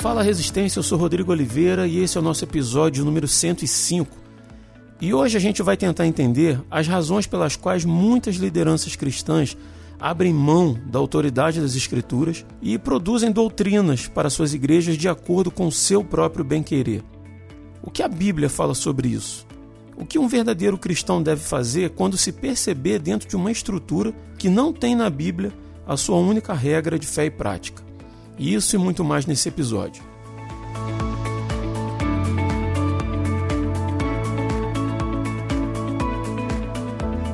Fala Resistência, eu sou Rodrigo Oliveira e esse é o nosso episódio número 105. E hoje a gente vai tentar entender as razões pelas quais muitas lideranças cristãs abrem mão da autoridade das Escrituras e produzem doutrinas para suas igrejas de acordo com seu próprio bem-querer. O que a Bíblia fala sobre isso? O que um verdadeiro cristão deve fazer quando se perceber dentro de uma estrutura que não tem na Bíblia a sua única regra de fé e prática? Isso e muito mais nesse episódio.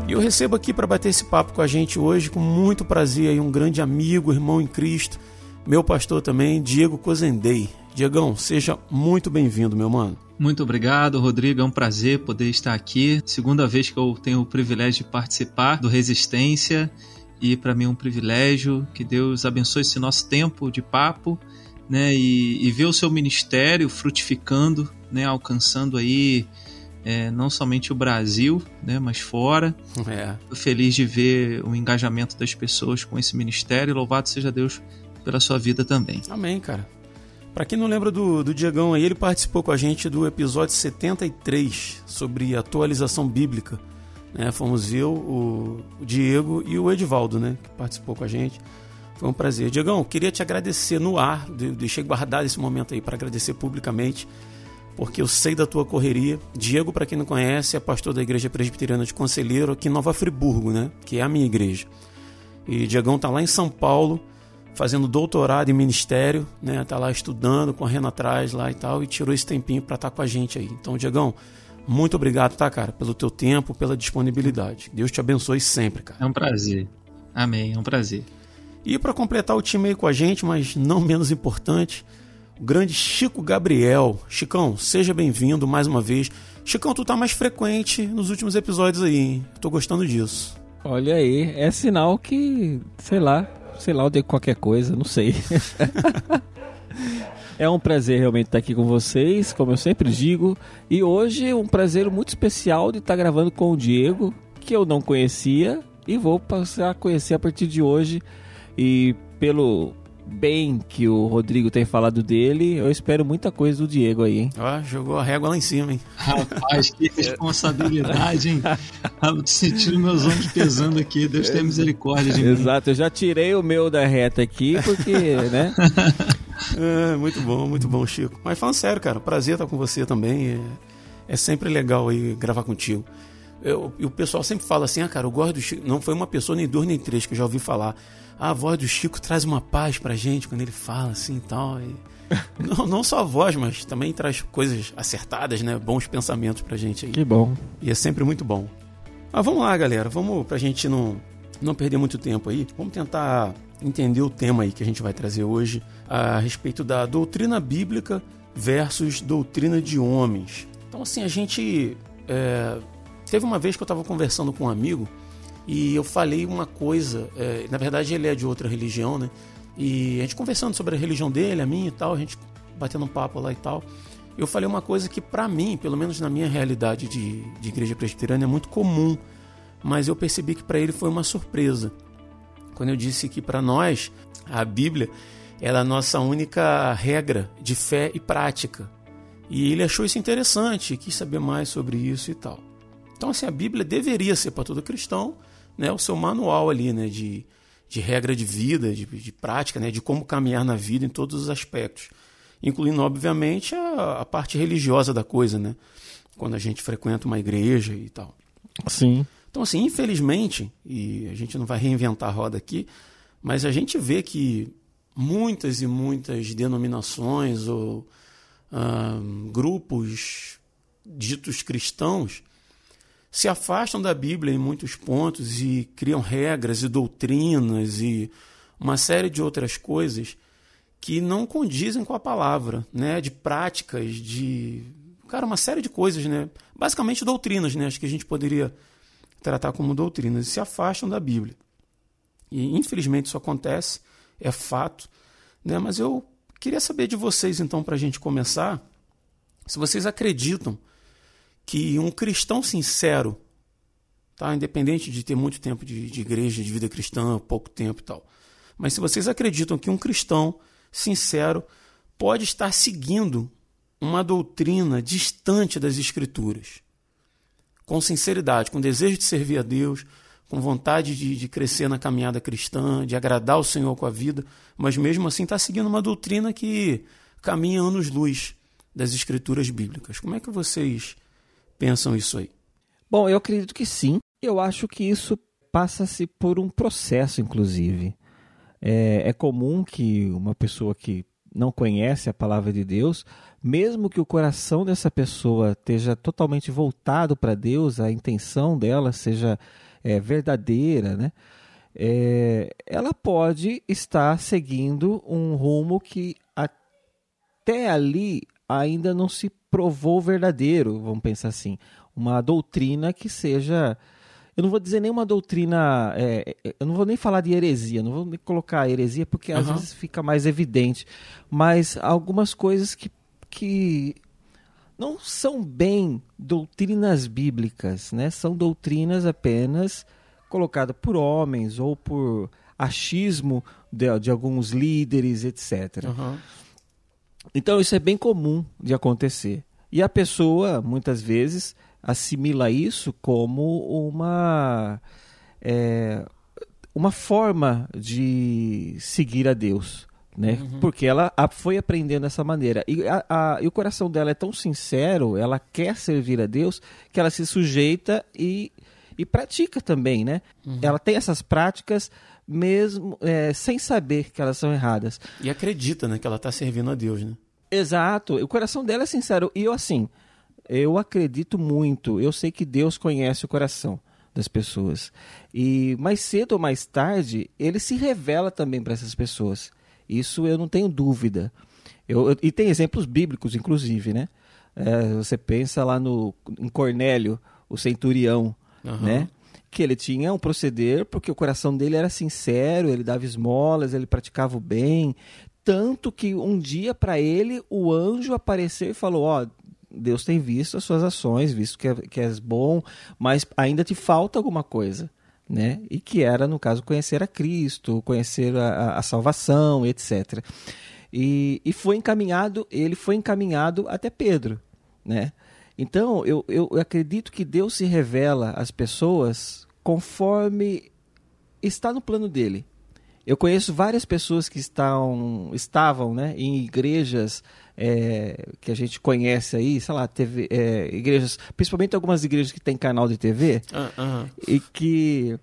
E eu recebo aqui para bater esse papo com a gente hoje, com muito prazer, aí, um grande amigo, irmão em Cristo, meu pastor também, Diego Cozendei. Diegão, seja muito bem-vindo, meu mano. Muito obrigado, Rodrigo. É um prazer poder estar aqui. Segunda vez que eu tenho o privilégio de participar do Resistência e para mim é um privilégio. Que Deus abençoe esse nosso tempo de papo, né? E, e ver o seu ministério frutificando, né? Alcançando aí é, não somente o Brasil, né? Mas fora. É. Tô feliz de ver o engajamento das pessoas com esse ministério. Louvado seja Deus pela sua vida também. Amém, cara. Para quem não lembra do, do Diegão aí, ele participou com a gente do episódio 73 sobre atualização bíblica. Né? Fomos eu, o, Diego e o Edivaldo, né? Que participou com a gente. Foi um prazer. Diegão, queria te agradecer no ar, deixei guardado esse momento aí para agradecer publicamente, porque eu sei da tua correria. Diego, para quem não conhece, é pastor da Igreja Presbiteriana de Conselheiro aqui em Nova Friburgo, né? Que é a minha igreja. E Diegão tá lá em São Paulo, fazendo doutorado em ministério, né? Tá lá estudando, correndo atrás lá e tal, e tirou esse tempinho para estar tá com a gente aí. Então, Diegão, muito obrigado, tá, cara, pelo teu tempo, pela disponibilidade. Deus te abençoe sempre, cara. É um prazer. Amém, é um prazer. E para completar o time aí com a gente, mas não menos importante, o grande Chico Gabriel. Chicão, seja bem-vindo mais uma vez. Chicão, tu tá mais frequente nos últimos episódios aí, hein? Tô gostando disso. Olha aí, é sinal que, sei lá, sei lá, eu dei qualquer coisa, não sei. É um prazer realmente estar aqui com vocês, como eu sempre digo. E hoje um prazer muito especial de estar gravando com o Diego, que eu não conhecia e vou passar a conhecer a partir de hoje. E pelo bem que o Rodrigo tem falado dele, eu espero muita coisa do Diego aí, hein? Ó, jogou a régua lá em cima, hein? Rapaz, que responsabilidade, hein? Tô sentindo meus ombros pesando aqui, Deus tenha misericórdia de mim. Exato, eu já tirei o meu da reta aqui, porque, né? É, muito bom, muito bom, Chico. Mas falando sério, cara, prazer estar com você também. É, é sempre legal aí gravar contigo. Eu, e o pessoal sempre fala assim, ah, cara, eu gosto do Chico. Não foi uma pessoa, nem duas, nem três que eu já ouvi falar. Ah, a voz do Chico traz uma paz pra gente quando ele fala assim e tal. E... não, não só a voz, mas também traz coisas acertadas, né? Bons pensamentos pra gente aí. Que bom. E é sempre muito bom. Mas vamos lá, galera. Vamos pra gente não, não perder muito tempo aí. Vamos tentar entender o tema aí que a gente vai trazer hoje a respeito da doutrina bíblica versus doutrina de homens. Então, assim, a gente. É, teve uma vez que eu estava conversando com um amigo e eu falei uma coisa. É, na verdade, ele é de outra religião, né? E a gente conversando sobre a religião dele, a minha e tal, a gente batendo um papo lá e tal. Eu falei uma coisa que, para mim, pelo menos na minha realidade de, de igreja presbiteriana, é muito comum, mas eu percebi que para ele foi uma surpresa quando eu disse que para nós a Bíblia era a nossa única regra de fé e prática. E ele achou isso interessante, quis saber mais sobre isso e tal. Então, assim, a Bíblia deveria ser para todo cristão né, o seu manual ali, né, de, de regra de vida, de, de prática, né, de como caminhar na vida em todos os aspectos. Incluindo, obviamente, a, a parte religiosa da coisa, né? Quando a gente frequenta uma igreja e tal. Sim. Então, assim, infelizmente, e a gente não vai reinventar a roda aqui, mas a gente vê que muitas e muitas denominações ou uh, grupos ditos cristãos se afastam da Bíblia em muitos pontos e criam regras e doutrinas e uma série de outras coisas que não condizem com a palavra, né? De práticas, de cara, uma série de coisas, né? Basicamente doutrinas, né? Acho que a gente poderia tratar como doutrinas e se afastam da Bíblia. E infelizmente isso acontece, é fato, né? mas eu queria saber de vocês, então, para a gente começar, se vocês acreditam que um cristão sincero, tá? independente de ter muito tempo de, de igreja, de vida cristã, pouco tempo e tal, mas se vocês acreditam que um cristão sincero pode estar seguindo uma doutrina distante das Escrituras, com sinceridade, com desejo de servir a Deus, com vontade de, de crescer na caminhada cristã, de agradar o Senhor com a vida, mas mesmo assim está seguindo uma doutrina que caminha anos-luz das Escrituras bíblicas. Como é que vocês pensam isso aí? Bom, eu acredito que sim. Eu acho que isso passa-se por um processo, inclusive. É, é comum que uma pessoa que não conhece a palavra de Deus, mesmo que o coração dessa pessoa esteja totalmente voltado para Deus, a intenção dela seja é, verdadeira, né? É, ela pode estar seguindo um rumo que até ali ainda não se provou verdadeiro, vamos pensar assim. Uma doutrina que seja eu não vou dizer nenhuma doutrina, é, é, eu não vou nem falar de heresia, não vou nem colocar heresia porque às vezes fica mais evidente, mas algumas coisas que, que não são bem doutrinas bíblicas, né? São doutrinas apenas colocadas por homens ou por achismo de, de alguns líderes, etc. Uhum. Então isso é bem comum de acontecer. E a pessoa, muitas vezes, assimila isso como uma, é, uma forma de seguir a Deus. Né? Uhum. Porque ela foi aprendendo dessa maneira. E, a, a, e o coração dela é tão sincero, ela quer servir a Deus, que ela se sujeita e, e pratica também. Né? Uhum. Ela tem essas práticas mesmo é, sem saber que elas são erradas. E acredita né, que ela está servindo a Deus. Né? Exato. O coração dela é sincero. E eu, assim, eu acredito muito. Eu sei que Deus conhece o coração das pessoas. E mais cedo ou mais tarde, ele se revela também para essas pessoas. Isso eu não tenho dúvida. Eu, eu, e tem exemplos bíblicos, inclusive, né? É, você pensa lá no, em Cornélio, o centurião, uhum. né? Que ele tinha um proceder porque o coração dele era sincero, ele dava esmolas, ele praticava o bem. Tanto que um dia para ele o anjo apareceu e falou: Ó, oh, Deus tem visto as suas ações, visto que, é, que és bom, mas ainda te falta alguma coisa. Né? E que era, no caso, conhecer a Cristo, conhecer a, a salvação, etc. E, e foi encaminhado, ele foi encaminhado até Pedro, né? Então, eu, eu acredito que Deus se revela às pessoas conforme está no plano dele. Eu conheço várias pessoas que estão, estavam né, em igrejas é, que a gente conhece aí, sei lá, TV, é, igrejas, principalmente algumas igrejas que têm canal de TV, uh, uh -huh. e que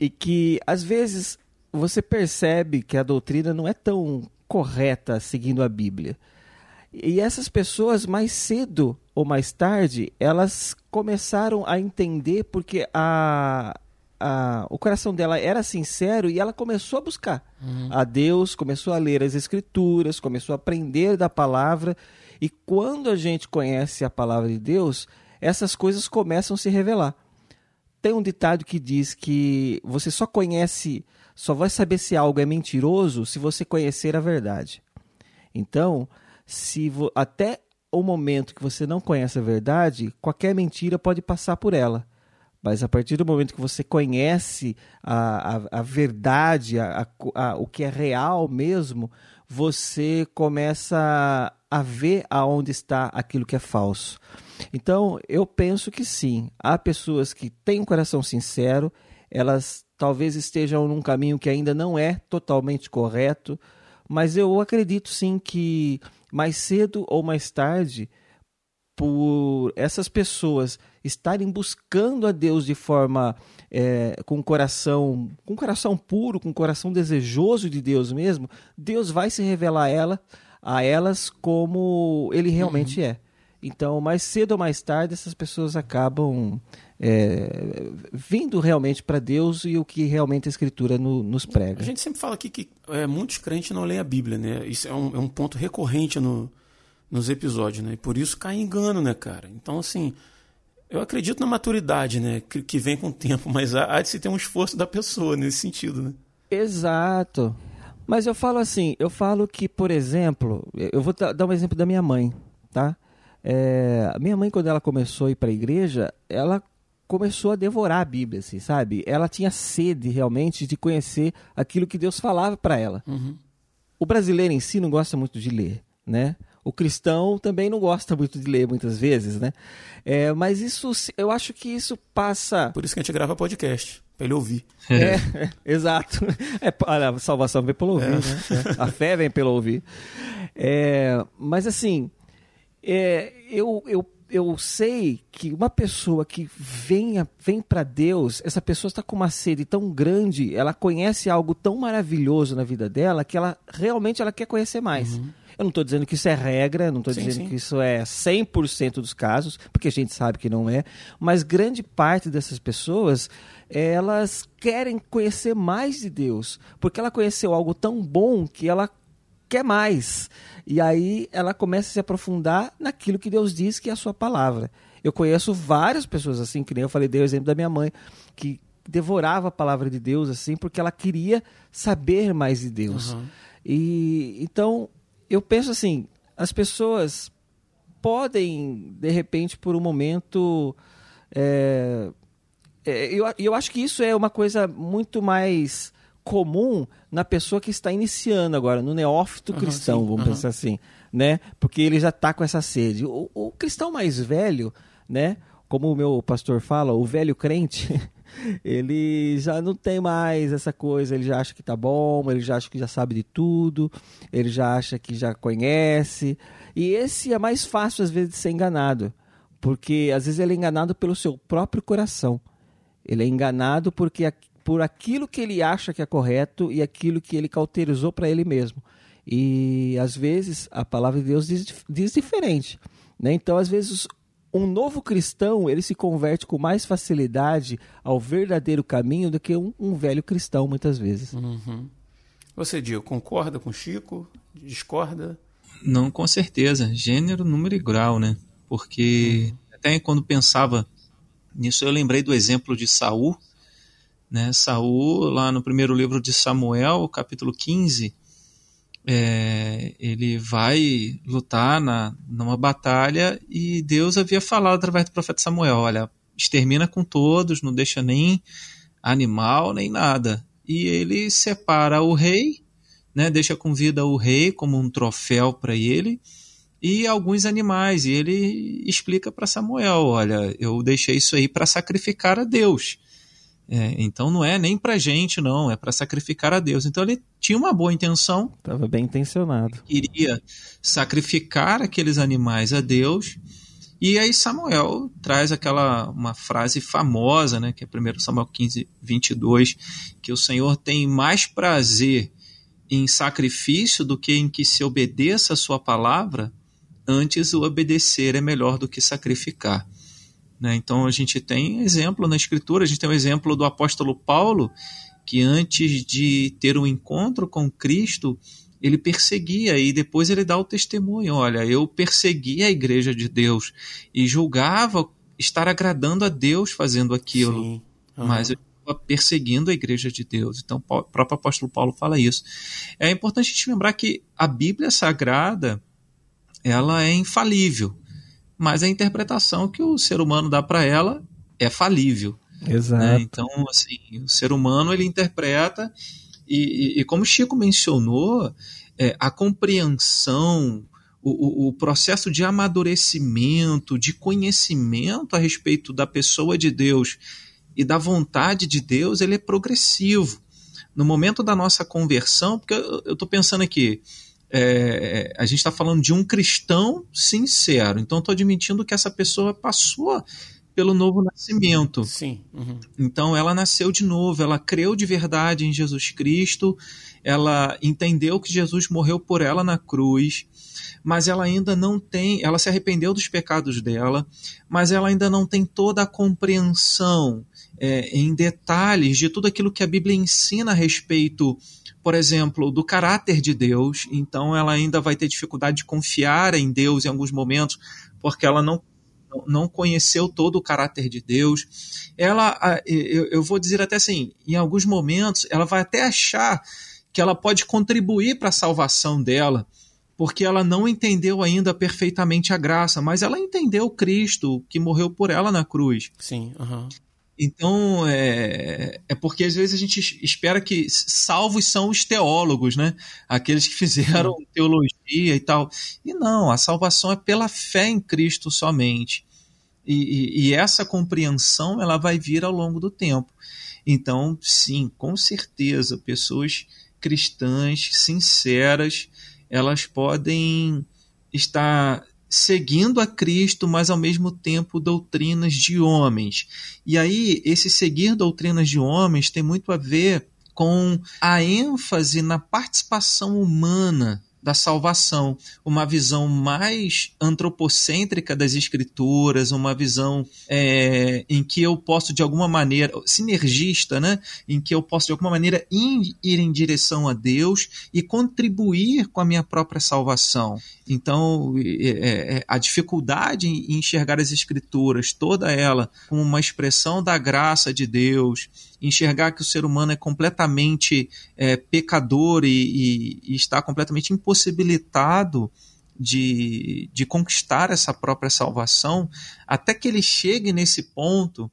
e que às vezes você percebe que a doutrina não é tão correta seguindo a Bíblia. E essas pessoas, mais cedo ou mais tarde, elas começaram a entender porque a, a, o coração dela era sincero e ela começou a buscar uhum. a Deus, começou a ler as Escrituras, começou a aprender da palavra. E quando a gente conhece a palavra de Deus, essas coisas começam a se revelar. Tem um ditado que diz que você só conhece, só vai saber se algo é mentiroso se você conhecer a verdade. Então, se até o momento que você não conhece a verdade, qualquer mentira pode passar por ela. Mas a partir do momento que você conhece a, a, a verdade, a, a, o que é real mesmo, você começa a ver aonde está aquilo que é falso. Então, eu penso que sim, há pessoas que têm um coração sincero, elas talvez estejam num caminho que ainda não é totalmente correto, mas eu acredito sim que mais cedo ou mais tarde, por essas pessoas estarem buscando a Deus de forma é, com coração com coração puro, com coração desejoso de Deus mesmo, Deus vai se revelar a, ela, a elas como Ele realmente uhum. é. Então, mais cedo ou mais tarde, essas pessoas acabam é, vindo realmente para Deus e o que realmente a Escritura no, nos prega. A gente sempre fala aqui que é, muitos crentes não leem a Bíblia, né? Isso é um, é um ponto recorrente no, nos episódios, né? E por isso cai engano, né, cara? Então, assim, eu acredito na maturidade, né? Que, que vem com o tempo, mas há, há de se ter um esforço da pessoa nesse sentido, né? Exato. Mas eu falo assim, eu falo que, por exemplo, eu vou dar um exemplo da minha mãe, tá? É, a minha mãe, quando ela começou a ir para a igreja, ela começou a devorar a Bíblia, assim, sabe? Ela tinha sede realmente de conhecer aquilo que Deus falava para ela. Uhum. O brasileiro em si não gosta muito de ler. né? O cristão também não gosta muito de ler muitas vezes, né? É, mas isso, eu acho que isso passa. Por isso que a gente grava podcast, para ele ouvir. É, é exato. É, a salvação vem pelo ouvir, é. né? A fé vem pelo ouvir. É, mas assim, é, eu, eu eu sei que uma pessoa que venha, vem para Deus, essa pessoa está com uma sede tão grande, ela conhece algo tão maravilhoso na vida dela que ela realmente ela quer conhecer mais. Uhum. Eu não estou dizendo que isso é regra, não estou dizendo sim. que isso é 100% dos casos, porque a gente sabe que não é, mas grande parte dessas pessoas, elas querem conhecer mais de Deus, porque ela conheceu algo tão bom que ela quer mais. E aí ela começa a se aprofundar naquilo que Deus diz que é a sua palavra. Eu conheço várias pessoas assim, que nem eu falei, dei o exemplo da minha mãe, que devorava a palavra de Deus assim, porque ela queria saber mais de Deus. Uhum. E então eu penso assim, as pessoas podem de repente por um momento é, é, eu, eu acho que isso é uma coisa muito mais comum na pessoa que está iniciando agora, no neófito cristão, vamos uhum. pensar assim, né? Porque ele já está com essa sede. O, o, cristão mais velho, né? Como o meu pastor fala, o velho crente, ele já não tem mais essa coisa, ele já acha que tá bom, ele já acha que já sabe de tudo, ele já acha que já conhece. E esse é mais fácil às vezes de ser enganado, porque às vezes ele é enganado pelo seu próprio coração. Ele é enganado porque por aquilo que ele acha que é correto e aquilo que ele cauterizou para ele mesmo. E às vezes a palavra de Deus diz, diz diferente. Né? Então, às vezes, um novo cristão ele se converte com mais facilidade ao verdadeiro caminho do que um, um velho cristão, muitas vezes. Uhum. Você, Dio, concorda com Chico? Discorda? Não, com certeza. Gênero, número e grau, né? Porque uhum. até quando pensava nisso, eu lembrei do exemplo de Saul, né? Saul, lá no primeiro livro de Samuel, capítulo 15, é, ele vai lutar na, numa batalha e Deus havia falado através do profeta Samuel: olha, extermina com todos, não deixa nem animal nem nada. E ele separa o rei, né, deixa com vida o rei como um troféu para ele e alguns animais. E ele explica para Samuel: olha, eu deixei isso aí para sacrificar a Deus. É, então não é nem para gente, não, é para sacrificar a Deus. Então ele tinha uma boa intenção. Estava bem intencionado. Queria sacrificar aqueles animais a Deus. E aí Samuel traz aquela uma frase famosa, né, que é 1 Samuel 15, 22, que o Senhor tem mais prazer em sacrifício do que em que se obedeça a sua palavra, antes o obedecer é melhor do que sacrificar. Né? Então a gente tem exemplo na Escritura, a gente tem o um exemplo do apóstolo Paulo, que antes de ter um encontro com Cristo, ele perseguia e depois ele dá o testemunho: olha, eu persegui a igreja de Deus e julgava estar agradando a Deus fazendo aquilo, uhum. mas eu estava perseguindo a igreja de Deus. Então o próprio apóstolo Paulo fala isso. É importante a gente lembrar que a Bíblia Sagrada ela é infalível mas a interpretação que o ser humano dá para ela é falível. Né? Exato. Né? Então, assim, o ser humano ele interpreta e, e, e como Chico mencionou, é, a compreensão, o, o, processo de amadurecimento, de conhecimento a respeito da pessoa de Deus e da vontade de Deus, ele é progressivo. No momento da nossa conversão, porque eu estou pensando aqui, é, a gente está falando de um cristão sincero. Então, estou admitindo que essa pessoa passou pelo novo nascimento. Sim. Uhum. Então, ela nasceu de novo, ela creu de verdade em Jesus Cristo, ela entendeu que Jesus morreu por ela na cruz, mas ela ainda não tem, ela se arrependeu dos pecados dela, mas ela ainda não tem toda a compreensão é, em detalhes de tudo aquilo que a Bíblia ensina a respeito por exemplo, do caráter de Deus, então ela ainda vai ter dificuldade de confiar em Deus em alguns momentos, porque ela não, não conheceu todo o caráter de Deus. Ela, eu vou dizer até assim, em alguns momentos, ela vai até achar que ela pode contribuir para a salvação dela, porque ela não entendeu ainda perfeitamente a graça, mas ela entendeu Cristo que morreu por ela na cruz. Sim, uhum. Então, é, é porque às vezes a gente espera que salvos são os teólogos, né? Aqueles que fizeram teologia e tal. E não, a salvação é pela fé em Cristo somente. E, e, e essa compreensão ela vai vir ao longo do tempo. Então, sim, com certeza, pessoas cristãs, sinceras, elas podem estar seguindo a Cristo, mas ao mesmo tempo doutrinas de homens. E aí, esse seguir doutrinas de homens tem muito a ver com a ênfase na participação humana da salvação, uma visão mais antropocêntrica das escrituras, uma visão é, em que eu posso de alguma maneira, sinergista, né? em que eu posso de alguma maneira ir, ir em direção a Deus e contribuir com a minha própria salvação. Então, é, é, a dificuldade em enxergar as escrituras, toda ela, como uma expressão da graça de Deus, enxergar que o ser humano é completamente é, pecador e, e, e, está completamente impossibilitado de, de conquistar essa própria salvação, até que ele chegue nesse ponto,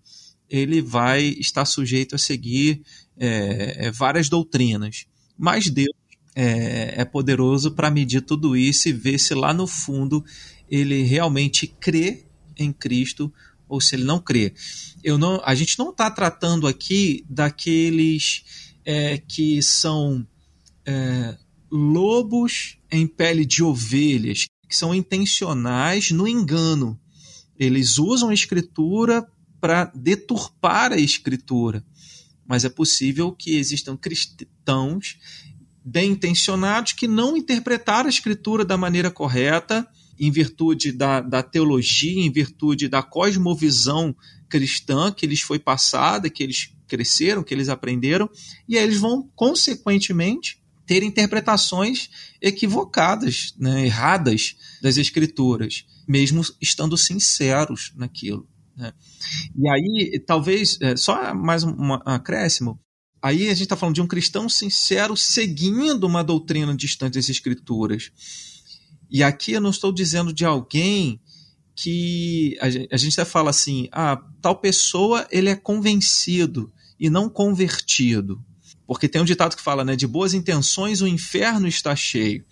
ele vai estar sujeito a seguir é, é várias doutrinas. Mas Deus é, é poderoso para medir tudo isso e ver se lá no fundo ele realmente crê em Cristo ou se ele não crê. Eu não, a gente não está tratando aqui daqueles é, que são é, lobos em pele de ovelhas, que são intencionais no engano. Eles usam a escritura para deturpar a escritura. Mas é possível que existam cristãos bem intencionados que não interpretaram a escritura da maneira correta em virtude da, da teologia, em virtude da cosmovisão cristã que lhes foi passada, que eles cresceram, que eles aprenderam, e aí eles vão, consequentemente, ter interpretações equivocadas, né, erradas das escrituras, mesmo estando sinceros naquilo. Né? E aí, talvez, é, só mais um, um acréscimo, aí a gente está falando de um cristão sincero seguindo uma doutrina distante das escrituras. E aqui eu não estou dizendo de alguém que a gente, até fala assim, ah, tal pessoa ele é convencido e não convertido. Porque tem um ditado que fala, né, de boas intenções o inferno está cheio.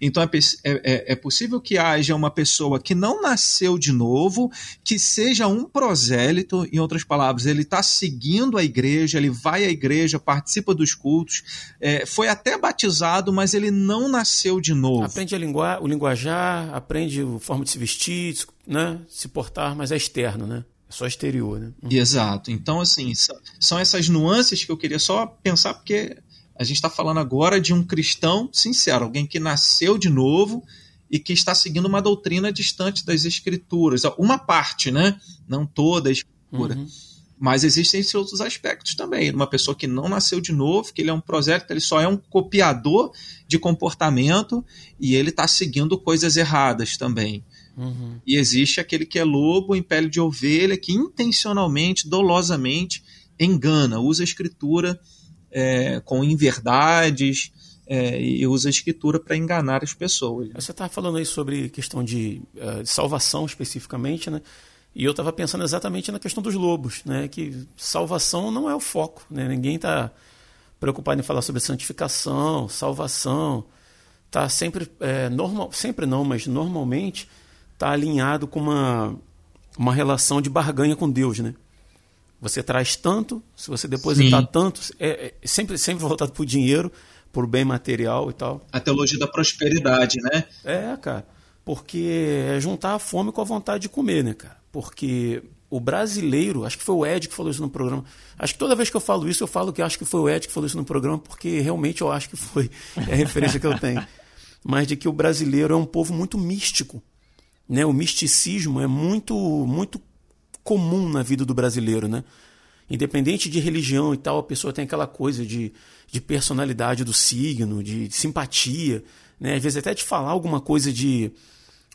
Então é, é, é, é, possível que haja uma pessoa que não nasceu de novo, que seja um prosélito, em outras palavras, ele está seguindo a igreja, ele vai à igreja, participa dos cultos, é, foi até batizado, mas ele não nasceu de novo. Aprende o linguajar, aprende a forma de se vestir, né, se portar, mas é externo, né? Só exterior, né? Uhum. Exato. Então, assim, são essas nuances que eu queria só pensar, porque a gente está falando agora de um cristão sincero, alguém que nasceu de novo e que está seguindo uma doutrina distante das escrituras. Uma parte, né? Não toda a escritura. Uhum. Mas existem esses outros aspectos também. Uma pessoa que não nasceu de novo, que ele é um prosélito, ele só é um copiador de comportamento e ele está seguindo coisas erradas também. Uhum. E existe aquele que é lobo em pele de ovelha, que intencionalmente, dolosamente, engana, usa a escritura é, com inverdades é, e usa a escritura para enganar as pessoas. Você está falando aí sobre questão de, uh, de salvação especificamente, né? E eu estava pensando exatamente na questão dos lobos, né? Que salvação não é o foco, né? Ninguém está preocupado em falar sobre santificação, salvação. Tá sempre, é, normal, sempre não, mas normalmente está alinhado com uma, uma relação de barganha com Deus, né? Você traz tanto, se você depositar Sim. tanto, é, é, sempre, sempre voltado para o dinheiro, por bem material e tal. A teologia da prosperidade, né? É, cara. Porque é juntar a fome com a vontade de comer, né, cara? Porque o brasileiro, acho que foi o Ed que falou isso no programa. Acho que toda vez que eu falo isso, eu falo que acho que foi o Ed que falou isso no programa, porque realmente eu acho que foi. É a referência que eu tenho. Mas de que o brasileiro é um povo muito místico. Né? O misticismo é muito, muito comum na vida do brasileiro. Né? Independente de religião e tal, a pessoa tem aquela coisa de, de personalidade do signo, de, de simpatia. Né? Às vezes até de falar alguma coisa de.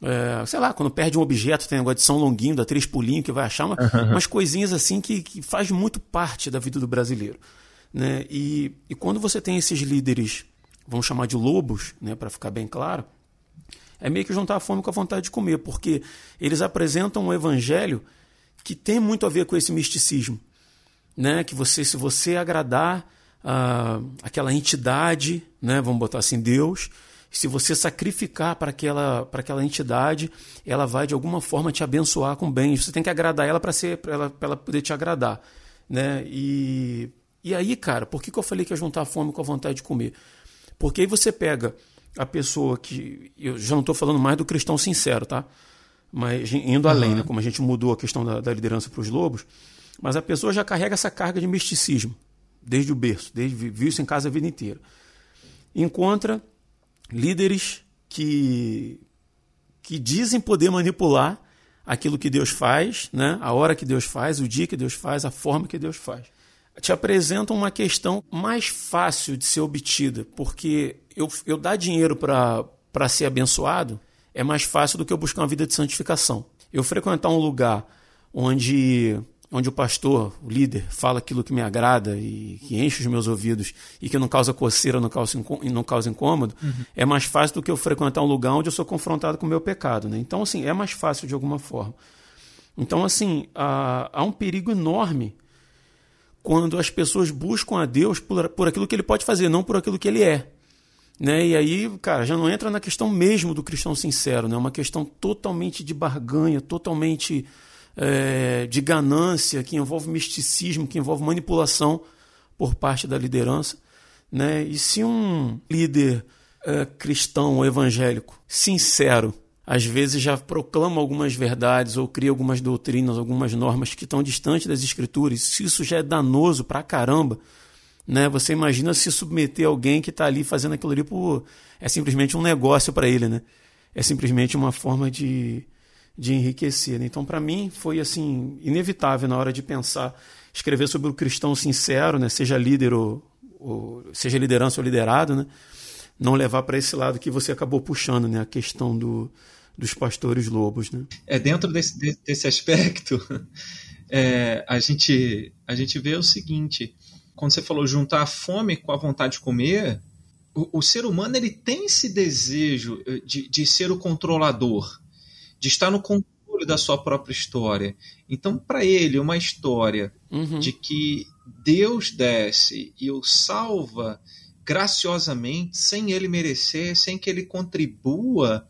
É, sei lá, quando perde um objeto, tem negócio de São Longuinho, da Três Pulinho, que vai achar uma, uhum. umas coisinhas assim que, que faz muito parte da vida do brasileiro. Né? E, e quando você tem esses líderes, vamos chamar de lobos, né, para ficar bem claro, é meio que juntar a fome com a vontade de comer, porque eles apresentam um evangelho que tem muito a ver com esse misticismo. né? Que você, se você agradar ah, aquela entidade, né? Vamos botar assim, Deus, se você sacrificar para aquela, para aquela entidade, ela vai de alguma forma te abençoar com bens. Você tem que agradar ela para ser, para ela, ela poder te agradar, né? E, e aí, cara, por que, que eu falei que ia juntar a fome com a vontade de comer? Porque aí você pega a pessoa que. Eu já não estou falando mais do cristão sincero, tá? Mas indo uhum. além, né? como a gente mudou a questão da, da liderança para os lobos, mas a pessoa já carrega essa carga de misticismo desde o berço, desde viu isso em casa a vida inteira. Encontra líderes que que dizem poder manipular aquilo que Deus faz, né? A hora que Deus faz, o dia que Deus faz, a forma que Deus faz. Te apresentam uma questão mais fácil de ser obtida, porque eu, eu dar dinheiro para ser abençoado é mais fácil do que eu buscar uma vida de santificação. Eu frequentar um lugar onde onde o pastor, o líder, fala aquilo que me agrada e que enche os meus ouvidos e que não causa coceira, não causa, não causa incômodo, uhum. é mais fácil do que eu frequentar um lugar onde eu sou confrontado com o meu pecado. Né? Então, assim, é mais fácil de alguma forma. Então, assim, há, há um perigo enorme quando as pessoas buscam a Deus por, por aquilo que ele pode fazer, não por aquilo que ele é. Né? E aí, cara, já não entra na questão mesmo do cristão sincero, né? É uma questão totalmente de barganha, totalmente é, de ganância, que envolve misticismo, que envolve manipulação por parte da liderança. Né? E se um líder é, cristão ou evangélico sincero, às vezes já proclama algumas verdades ou cria algumas doutrinas, algumas normas que estão distantes das escrituras, se isso já é danoso pra caramba, né? Você imagina se submeter alguém que está ali fazendo aquilo ali por é simplesmente um negócio para ele, né? É simplesmente uma forma de de enriquecer. Né? Então, para mim, foi assim inevitável na hora de pensar, escrever sobre o cristão sincero, né? seja líder ou, ou seja liderança ou liderado, né? não levar para esse lado que você acabou puxando, né? a questão do, dos pastores lobos. Né? É dentro desse, desse aspecto, é, a gente a gente vê o seguinte: quando você falou juntar a fome com a vontade de comer, o, o ser humano ele tem esse desejo eh, de, de ser o controlador de estar no controle da sua própria história. Então, para ele, uma história uhum. de que Deus desce e o salva graciosamente, sem ele merecer, sem que ele contribua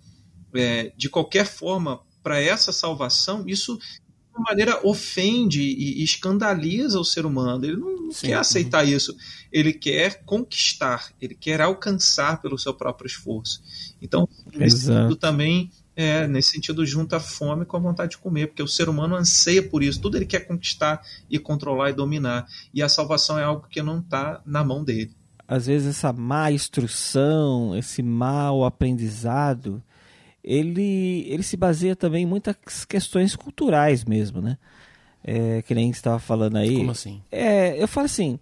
é, de qualquer forma para essa salvação, isso de uma maneira ofende e, escandaliza o ser humano. Ele não Sim, quer aceitar uhum. isso. Ele quer conquistar, ele quer alcançar pelo seu próprio esforço. Então, isso também é, nesse sentido, junta a fome com a vontade de comer, porque o ser humano anseia por isso, tudo ele quer conquistar e controlar e dominar. E a salvação é algo que não está na mão dele. Às vezes essa má instrução, esse mau aprendizado, ele, ele se baseia também em muitas questões culturais mesmo, né? É, que nem estava falando aí. Como assim? É, eu falo assim,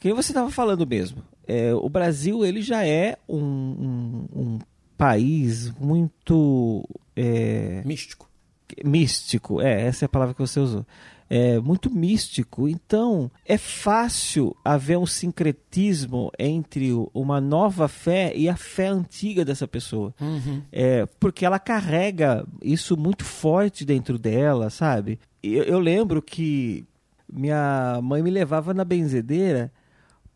que você estava falando mesmo. É, o Brasil ele já é um, um, um país muito. É, místico. Místico, é, essa é a palavra que você usou. É muito místico. Então, é fácil haver um sincretismo entre uma nova fé e a fé antiga dessa pessoa. Uhum. É, porque ela carrega isso muito forte dentro dela, sabe? Eu, eu lembro que minha mãe me levava na benzedeira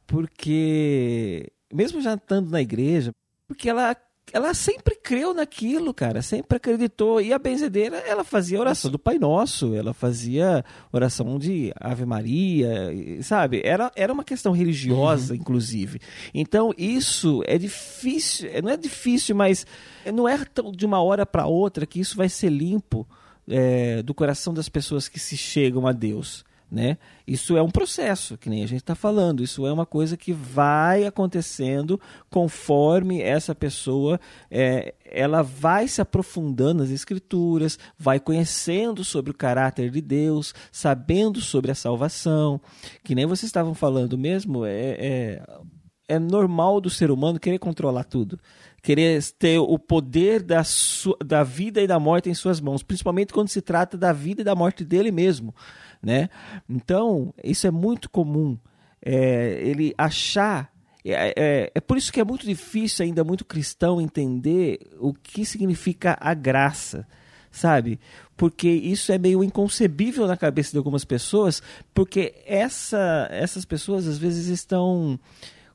porque, mesmo já estando na igreja, porque ela ela sempre creu naquilo, cara, sempre acreditou. E a benzedeira, ela fazia oração do Pai Nosso, ela fazia oração de Ave Maria, sabe? Era, era uma questão religiosa, uhum. inclusive. Então, isso é difícil, não é difícil, mas não é tão de uma hora para outra que isso vai ser limpo é, do coração das pessoas que se chegam a Deus né? Isso é um processo, que nem a gente está falando. Isso é uma coisa que vai acontecendo conforme essa pessoa é, ela vai se aprofundando nas escrituras, vai conhecendo sobre o caráter de Deus, sabendo sobre a salvação. Que nem vocês estavam falando mesmo, é, é, é normal do ser humano querer controlar tudo querer ter o poder da, sua, da vida e da morte em suas mãos, principalmente quando se trata da vida e da morte dele mesmo né? Então, isso é muito comum. É, ele achar. É, é, é, por isso que é muito difícil ainda, muito cristão, entender o que significa a graça, sabe? Porque isso é meio inconcebível na cabeça de algumas pessoas, porque essa, essas pessoas às vezes estão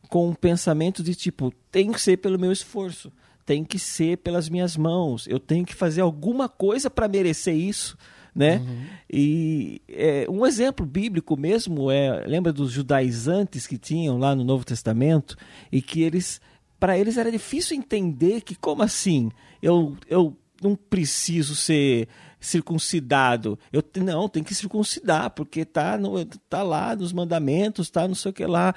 com um pensamento de tipo, tem que ser pelo meu esforço, tem que ser pelas minhas mãos, eu tenho que fazer alguma coisa para merecer isso. Né? Uhum. E é, um exemplo bíblico mesmo é lembra dos judaizantes que tinham lá no Novo Testamento e que eles para eles era difícil entender que como assim eu, eu não preciso ser circuncidado. Eu não, tem que circuncidar, porque tá, no, tá lá nos mandamentos, tá não sei o que lá.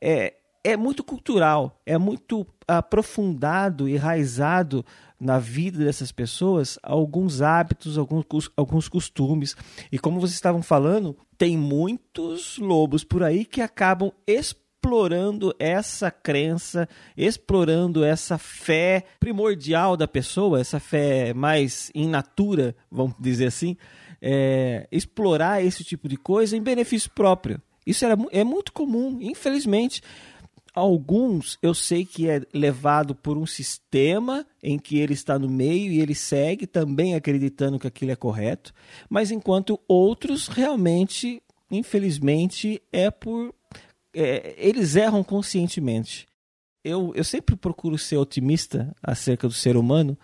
É, é muito cultural, é muito aprofundado e enraizado na vida dessas pessoas alguns hábitos, alguns, alguns costumes. E como vocês estavam falando, tem muitos lobos por aí que acabam explorando essa crença, explorando essa fé primordial da pessoa, essa fé mais in natura, vamos dizer assim, é, explorar esse tipo de coisa em benefício próprio. Isso era, é muito comum, infelizmente. Alguns eu sei que é levado por um sistema em que ele está no meio e ele segue também acreditando que aquilo é correto, mas enquanto outros realmente, infelizmente, é por é, eles erram conscientemente. Eu, eu sempre procuro ser otimista acerca do ser humano,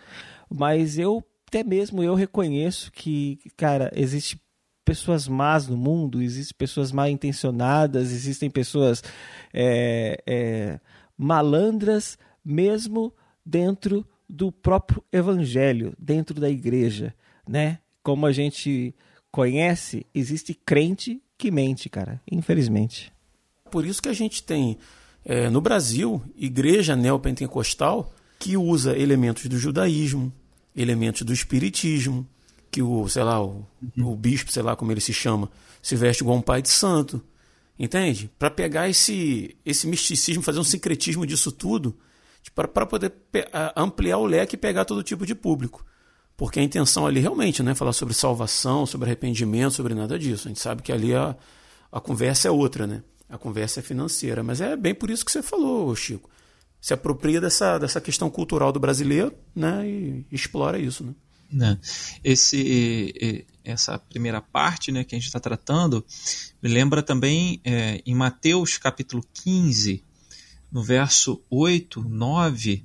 mas eu até mesmo eu reconheço que, cara, existe pessoas más no mundo, existem pessoas mal intencionadas, existem pessoas é, é, malandras mesmo dentro do próprio evangelho, dentro da igreja, né? Como a gente conhece, existe crente que mente, cara, infelizmente. Por isso que a gente tem é, no Brasil igreja neopentecostal que usa elementos do judaísmo, elementos do espiritismo, que o, sei lá, o, uhum. o bispo, sei lá como ele se chama, se veste igual um pai de santo. Entende? Para pegar esse, esse misticismo, fazer um sincretismo disso tudo, para poder ampliar o leque e pegar todo tipo de público. Porque a intenção ali realmente não é falar sobre salvação, sobre arrependimento, sobre nada disso. A gente sabe que ali a, a conversa é outra, né? A conversa é financeira, mas é bem por isso que você falou, Chico. Se apropria dessa, dessa questão cultural do brasileiro né, e explora isso. Né? Né? Esse, essa primeira parte né, que a gente está tratando me lembra também é, em Mateus capítulo 15, no verso 8, 9,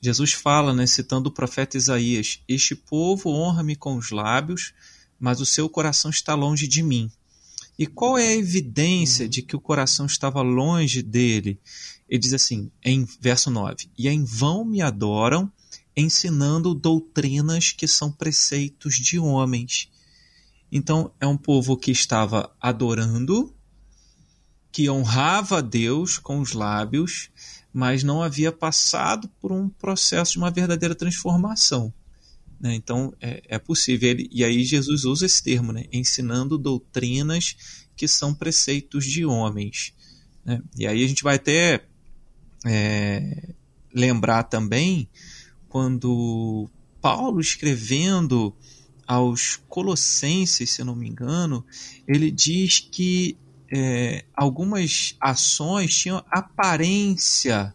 Jesus fala, né, citando o profeta Isaías: Este povo honra-me com os lábios, mas o seu coração está longe de mim. E qual é a evidência de que o coração estava longe dele? Ele diz assim, em verso 9: E em vão me adoram, ensinando doutrinas que são preceitos de homens. Então, é um povo que estava adorando, que honrava a Deus com os lábios, mas não havia passado por um processo de uma verdadeira transformação. Né? Então é, é possível. Ele, e aí Jesus usa esse termo, né? ensinando doutrinas que são preceitos de homens. Né? E aí a gente vai até é, lembrar também quando Paulo escrevendo aos Colossenses, se não me engano, ele diz que é, algumas ações tinham aparência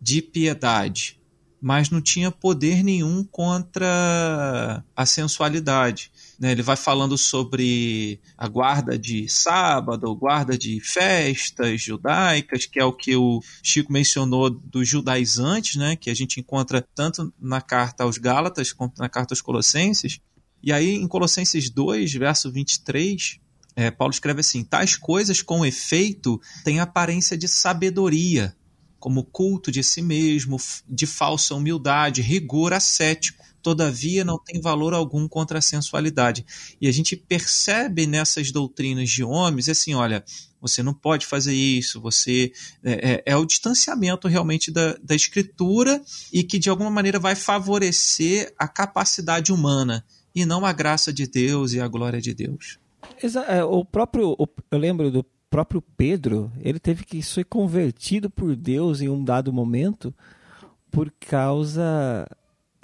de piedade, mas não tinha poder nenhum contra a sensualidade. Né? Ele vai falando sobre a guarda de sábado, guarda de festas judaicas, que é o que o Chico mencionou dos judaizantes, né? que a gente encontra tanto na carta aos Gálatas quanto na carta aos Colossenses. E aí, em Colossenses 2, verso 23, é, Paulo escreve assim: Tais coisas com efeito têm aparência de sabedoria como culto de si mesmo, de falsa humildade, rigor ascético. Todavia, não tem valor algum contra a sensualidade. E a gente percebe nessas doutrinas de homens, assim, olha, você não pode fazer isso, você é, é, é o distanciamento realmente da, da escritura e que de alguma maneira vai favorecer a capacidade humana e não a graça de Deus e a glória de Deus. É, o próprio, eu lembro do próprio Pedro, ele teve que ser convertido por Deus em um dado momento por causa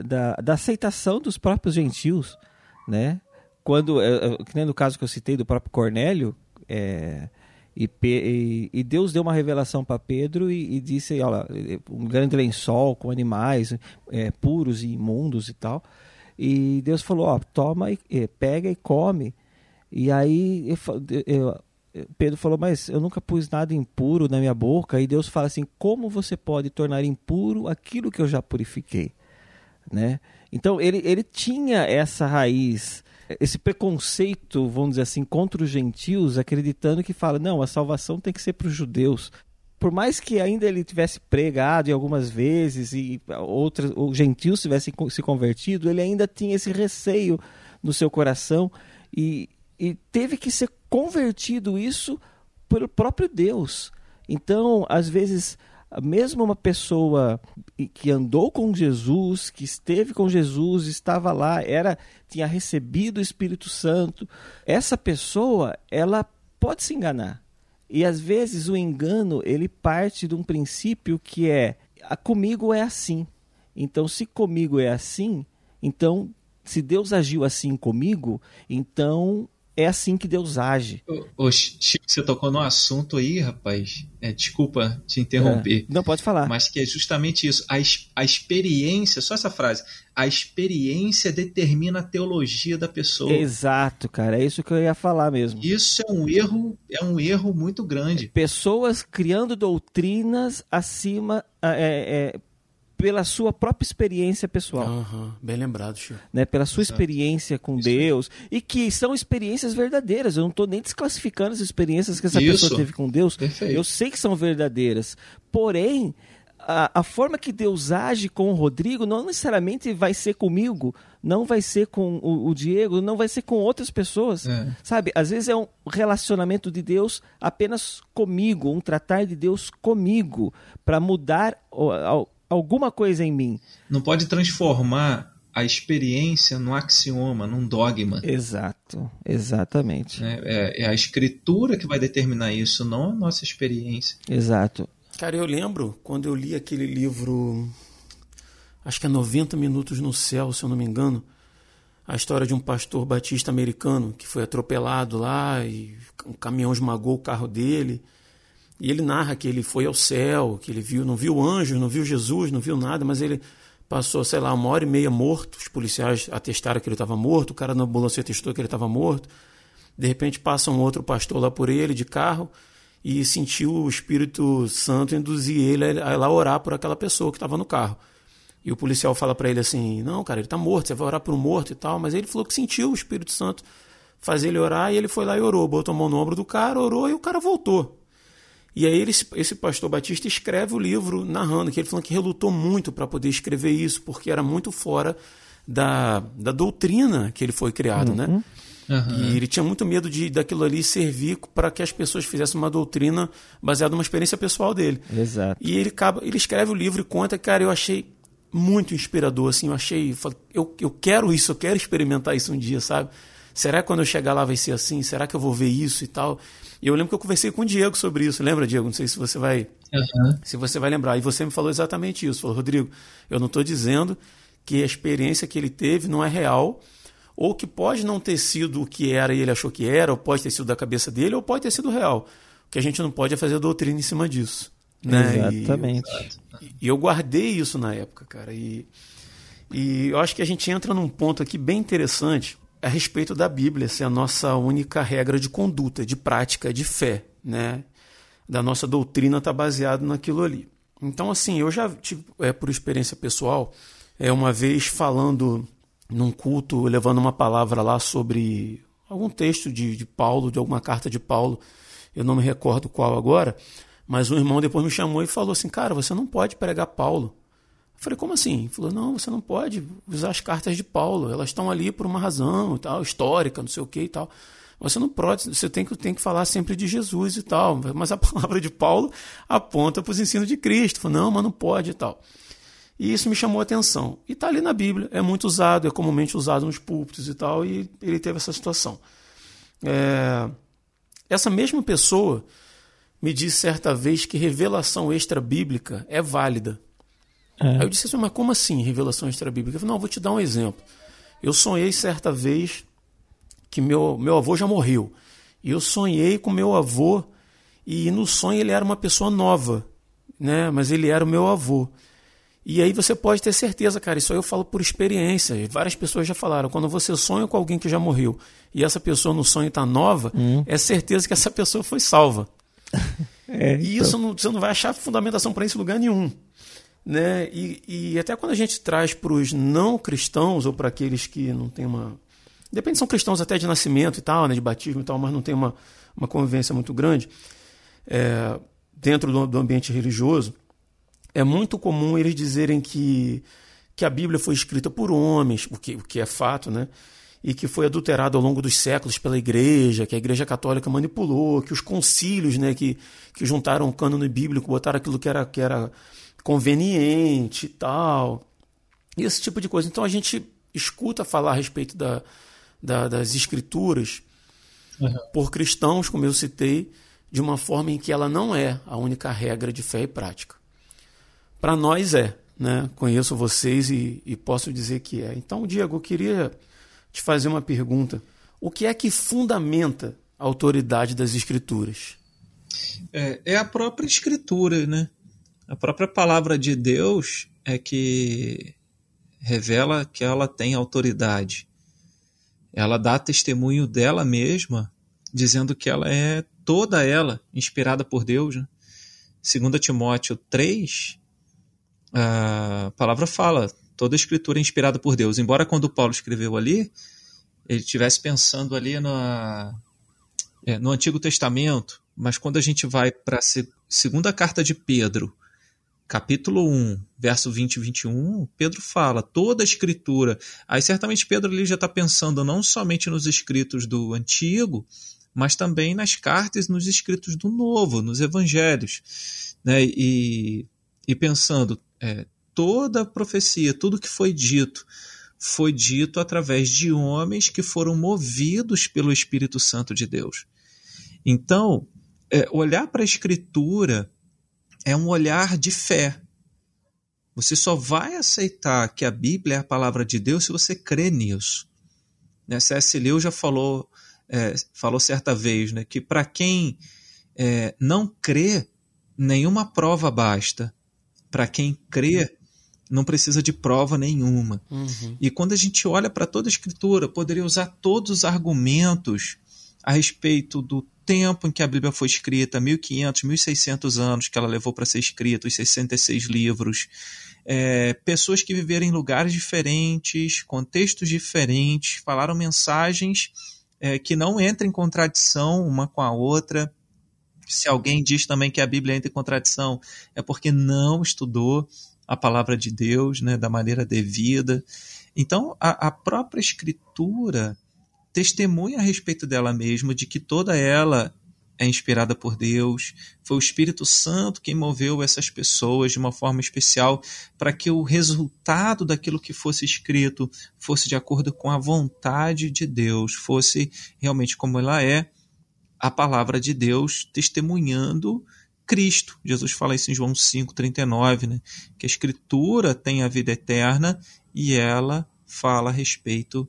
da, da aceitação dos próprios gentios, né? Quando, é, é, que nem no caso que eu citei do próprio Cornélio, é, e, e, e, Deus deu uma revelação para Pedro e, e, disse, olha, um grande lençol com animais é, puros e imundos e tal. E Deus falou: Ó, toma, e, pega e come. E aí eu, Pedro falou: Mas eu nunca pus nada impuro na minha boca. E Deus fala assim: Como você pode tornar impuro aquilo que eu já purifiquei? Né? Então ele, ele tinha essa raiz, esse preconceito, vamos dizer assim, contra os gentios, acreditando que fala: não, a salvação tem que ser para os judeus. Por mais que ainda ele tivesse pregado em algumas vezes e outros os gentios tivessem se convertido, ele ainda tinha esse receio no seu coração e, e teve que ser convertido isso pelo próprio Deus. Então, às vezes, mesmo uma pessoa que andou com Jesus, que esteve com Jesus, estava lá, era tinha recebido o Espírito Santo, essa pessoa, ela pode se enganar. E às vezes o engano, ele parte de um princípio que é comigo é assim. Então, se comigo é assim, então se Deus agiu assim comigo, então é assim que Deus age. Ô, ô, Chico, você tocou no assunto aí, rapaz. É, desculpa te interromper. É, não, pode falar. Mas que é justamente isso. A, a experiência, só essa frase. A experiência determina a teologia da pessoa. Exato, cara. É isso que eu ia falar mesmo. Isso é um erro, é um erro muito grande. Pessoas criando doutrinas acima. É, é, pela sua própria experiência pessoal. Uhum, bem lembrado, Chico. Né, pela sua Exato. experiência com Isso. Deus. E que são experiências verdadeiras. Eu não estou nem desclassificando as experiências que essa Isso. pessoa teve com Deus. Perfeito. Eu sei que são verdadeiras. Porém, a, a, forma que Deus age com o Rodrigo não necessariamente vai ser comigo, não vai ser com o, o Diego, não vai ser com outras pessoas. É. Sabe? Às vezes é um relacionamento de Deus apenas comigo, um tratar de Deus comigo, para mudar alguma coisa em mim. Não pode transformar a experiência num axioma, num dogma. Exato, exatamente. É, é, é, a escritura que vai determinar isso, não a nossa experiência. Exato. Cara, eu lembro quando eu li aquele livro, acho que é 90 Minutos no Céu, se eu não me engano, a história de um pastor batista americano que foi atropelado lá e um caminhão esmagou o carro dele. E ele narra que ele foi ao céu, que ele viu, não viu anjos, não viu Jesus, não viu nada, mas ele passou, sei lá, uma hora e meia morto. Os policiais atestaram que ele estava morto, o cara na ambulância atestou que ele estava morto. De repente passa um outro pastor lá por ele, de carro, e sentiu o Espírito Santo induzir ele a ir lá orar por aquela pessoa que estava no carro. E o policial fala para ele assim: Não, cara, ele está morto, você vai orar por um morto e tal. Mas ele falou que sentiu o Espírito Santo fazer ele orar, e ele foi lá e orou, botou a mão no ombro do cara, orou e o cara voltou. E aí ele, esse pastor Batista escreve o livro narrando, que ele falou que relutou muito para poder escrever isso, porque era muito fora da, da doutrina que ele foi criado, né? uhum. né? Uhum. E ele tinha muito medo de daquilo ali servir para que as pessoas fizessem uma doutrina baseada numa experiência pessoal dele. Exato. E ele, acaba, ele escreve o livro e conta, cara, eu achei muito inspirador, assim, eu achei, eu, eu quero isso, eu quero experimentar isso um dia, sabe? Será que quando eu chegar lá vai ser assim? Será que eu vou ver isso e tal? E eu lembro que eu conversei com o Diego sobre isso. Lembra, Diego? Não sei se você vai, uhum. se você vai lembrar. E você me falou exatamente isso. Falou, Rodrigo, eu não estou dizendo que a experiência que ele teve não é real, ou que pode não ter sido o que era e ele achou que era, ou pode ter sido da cabeça dele, ou pode ter sido real. O que a gente não pode é fazer doutrina em cima disso. Né? Exatamente. E, e eu guardei isso na época, cara. E, e eu acho que a gente entra num ponto aqui bem interessante a respeito da Bíblia ser a nossa única regra de conduta, de prática, de fé, né? Da nossa doutrina está baseado naquilo ali. Então, assim, eu já tive, é, por experiência pessoal, é uma vez falando num culto, levando uma palavra lá sobre algum texto de, de Paulo, de alguma carta de Paulo, eu não me recordo qual agora, mas um irmão depois me chamou e falou assim, cara, você não pode pregar Paulo. Falei, como assim? Ele falou, não, você não pode usar as cartas de Paulo, elas estão ali por uma razão tal, histórica, não sei o que e tal. Você não pode, você tem que, tem que falar sempre de Jesus e tal. Mas a palavra de Paulo aponta para os ensinos de Cristo. Falei, não, mas não pode e tal. E isso me chamou a atenção. E está ali na Bíblia, é muito usado, é comumente usado nos púlpitos e tal, e ele teve essa situação. É... Essa mesma pessoa me disse certa vez que revelação extra-bíblica é válida. É. Aí eu disse assim, mas como assim revelação extra-bíblica? Eu falei, não, vou te dar um exemplo. Eu sonhei certa vez que meu, meu avô já morreu. E eu sonhei com meu avô, e no sonho ele era uma pessoa nova, né? mas ele era o meu avô. E aí você pode ter certeza, cara, isso aí eu falo por experiência. Várias pessoas já falaram, quando você sonha com alguém que já morreu e essa pessoa no sonho está nova, hum. é certeza que essa pessoa foi salva. é, e então... isso não, você não vai achar fundamentação para isso em lugar nenhum. Né? E, e até quando a gente traz para os não cristãos ou para aqueles que não têm uma. Depende, são cristãos até de nascimento e tal, né, de batismo e tal, mas não tem uma, uma convivência muito grande é, dentro do, do ambiente religioso é muito comum eles dizerem que, que a Bíblia foi escrita por homens, o que, o que é fato, né? E que foi adulterada ao longo dos séculos pela igreja, que a igreja católica manipulou, que os concílios, né, que, que juntaram o cânone bíblico, botaram aquilo que era, que era conveniente e tal. E esse tipo de coisa. Então a gente escuta falar a respeito da, da das escrituras uhum. por cristãos, como eu citei, de uma forma em que ela não é a única regra de fé e prática. Para nós é, né? Conheço vocês e, e posso dizer que é. Então, Diego, eu queria te fazer uma pergunta. O que é que fundamenta a autoridade das escrituras? É, é, a própria escritura, né? A própria palavra de Deus é que revela que ela tem autoridade. Ela dá testemunho dela mesma, dizendo que ela é toda ela inspirada por Deus. Né? 2 Timóteo 3 a palavra fala, toda a escritura é inspirada por Deus. Embora quando Paulo escreveu ali, ele estivesse pensando ali na, é, no Antigo Testamento, mas quando a gente vai para a segunda carta de Pedro, capítulo 1, verso 20 e 21, Pedro fala toda a escritura. Aí certamente Pedro ali já está pensando não somente nos escritos do Antigo, mas também nas cartas, nos escritos do Novo, nos Evangelhos. Né? E, e pensando, é, toda a profecia, tudo que foi dito, foi dito através de homens que foram movidos pelo Espírito Santo de Deus. Então, é, olhar para a Escritura é um olhar de fé. Você só vai aceitar que a Bíblia é a palavra de Deus se você crê nisso. Né? C.S. Lewis já falou, é, falou certa vez né, que para quem é, não crê, nenhuma prova basta para quem crê, não precisa de prova nenhuma. Uhum. E quando a gente olha para toda a escritura, poderia usar todos os argumentos a respeito do tempo em que a Bíblia foi escrita, 1500, 1600 anos que ela levou para ser escrita, os 66 livros, é, pessoas que viveram em lugares diferentes, contextos diferentes, falaram mensagens é, que não entram em contradição uma com a outra, se alguém diz também que a Bíblia entra em contradição, é porque não estudou a palavra de Deus né, da maneira devida. Então, a, a própria Escritura testemunha a respeito dela mesma de que toda ela é inspirada por Deus, foi o Espírito Santo quem moveu essas pessoas de uma forma especial para que o resultado daquilo que fosse escrito fosse de acordo com a vontade de Deus, fosse realmente como ela é a palavra de Deus testemunhando Cristo. Jesus fala isso em João 5,39, né? que a Escritura tem a vida eterna e ela fala a respeito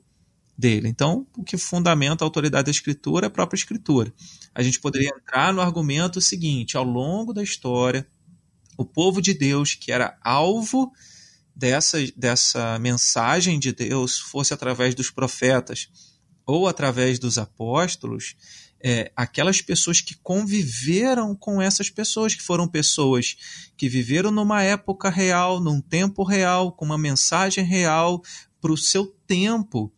dele. Então, o que fundamenta a autoridade da Escritura é a própria Escritura. A gente poderia entrar no argumento seguinte: ao longo da história, o povo de Deus, que era alvo dessa, dessa mensagem de Deus, fosse através dos profetas ou através dos apóstolos, é, aquelas pessoas que conviveram com essas pessoas, que foram pessoas que viveram numa época real, num tempo real, com uma mensagem real para o seu tempo,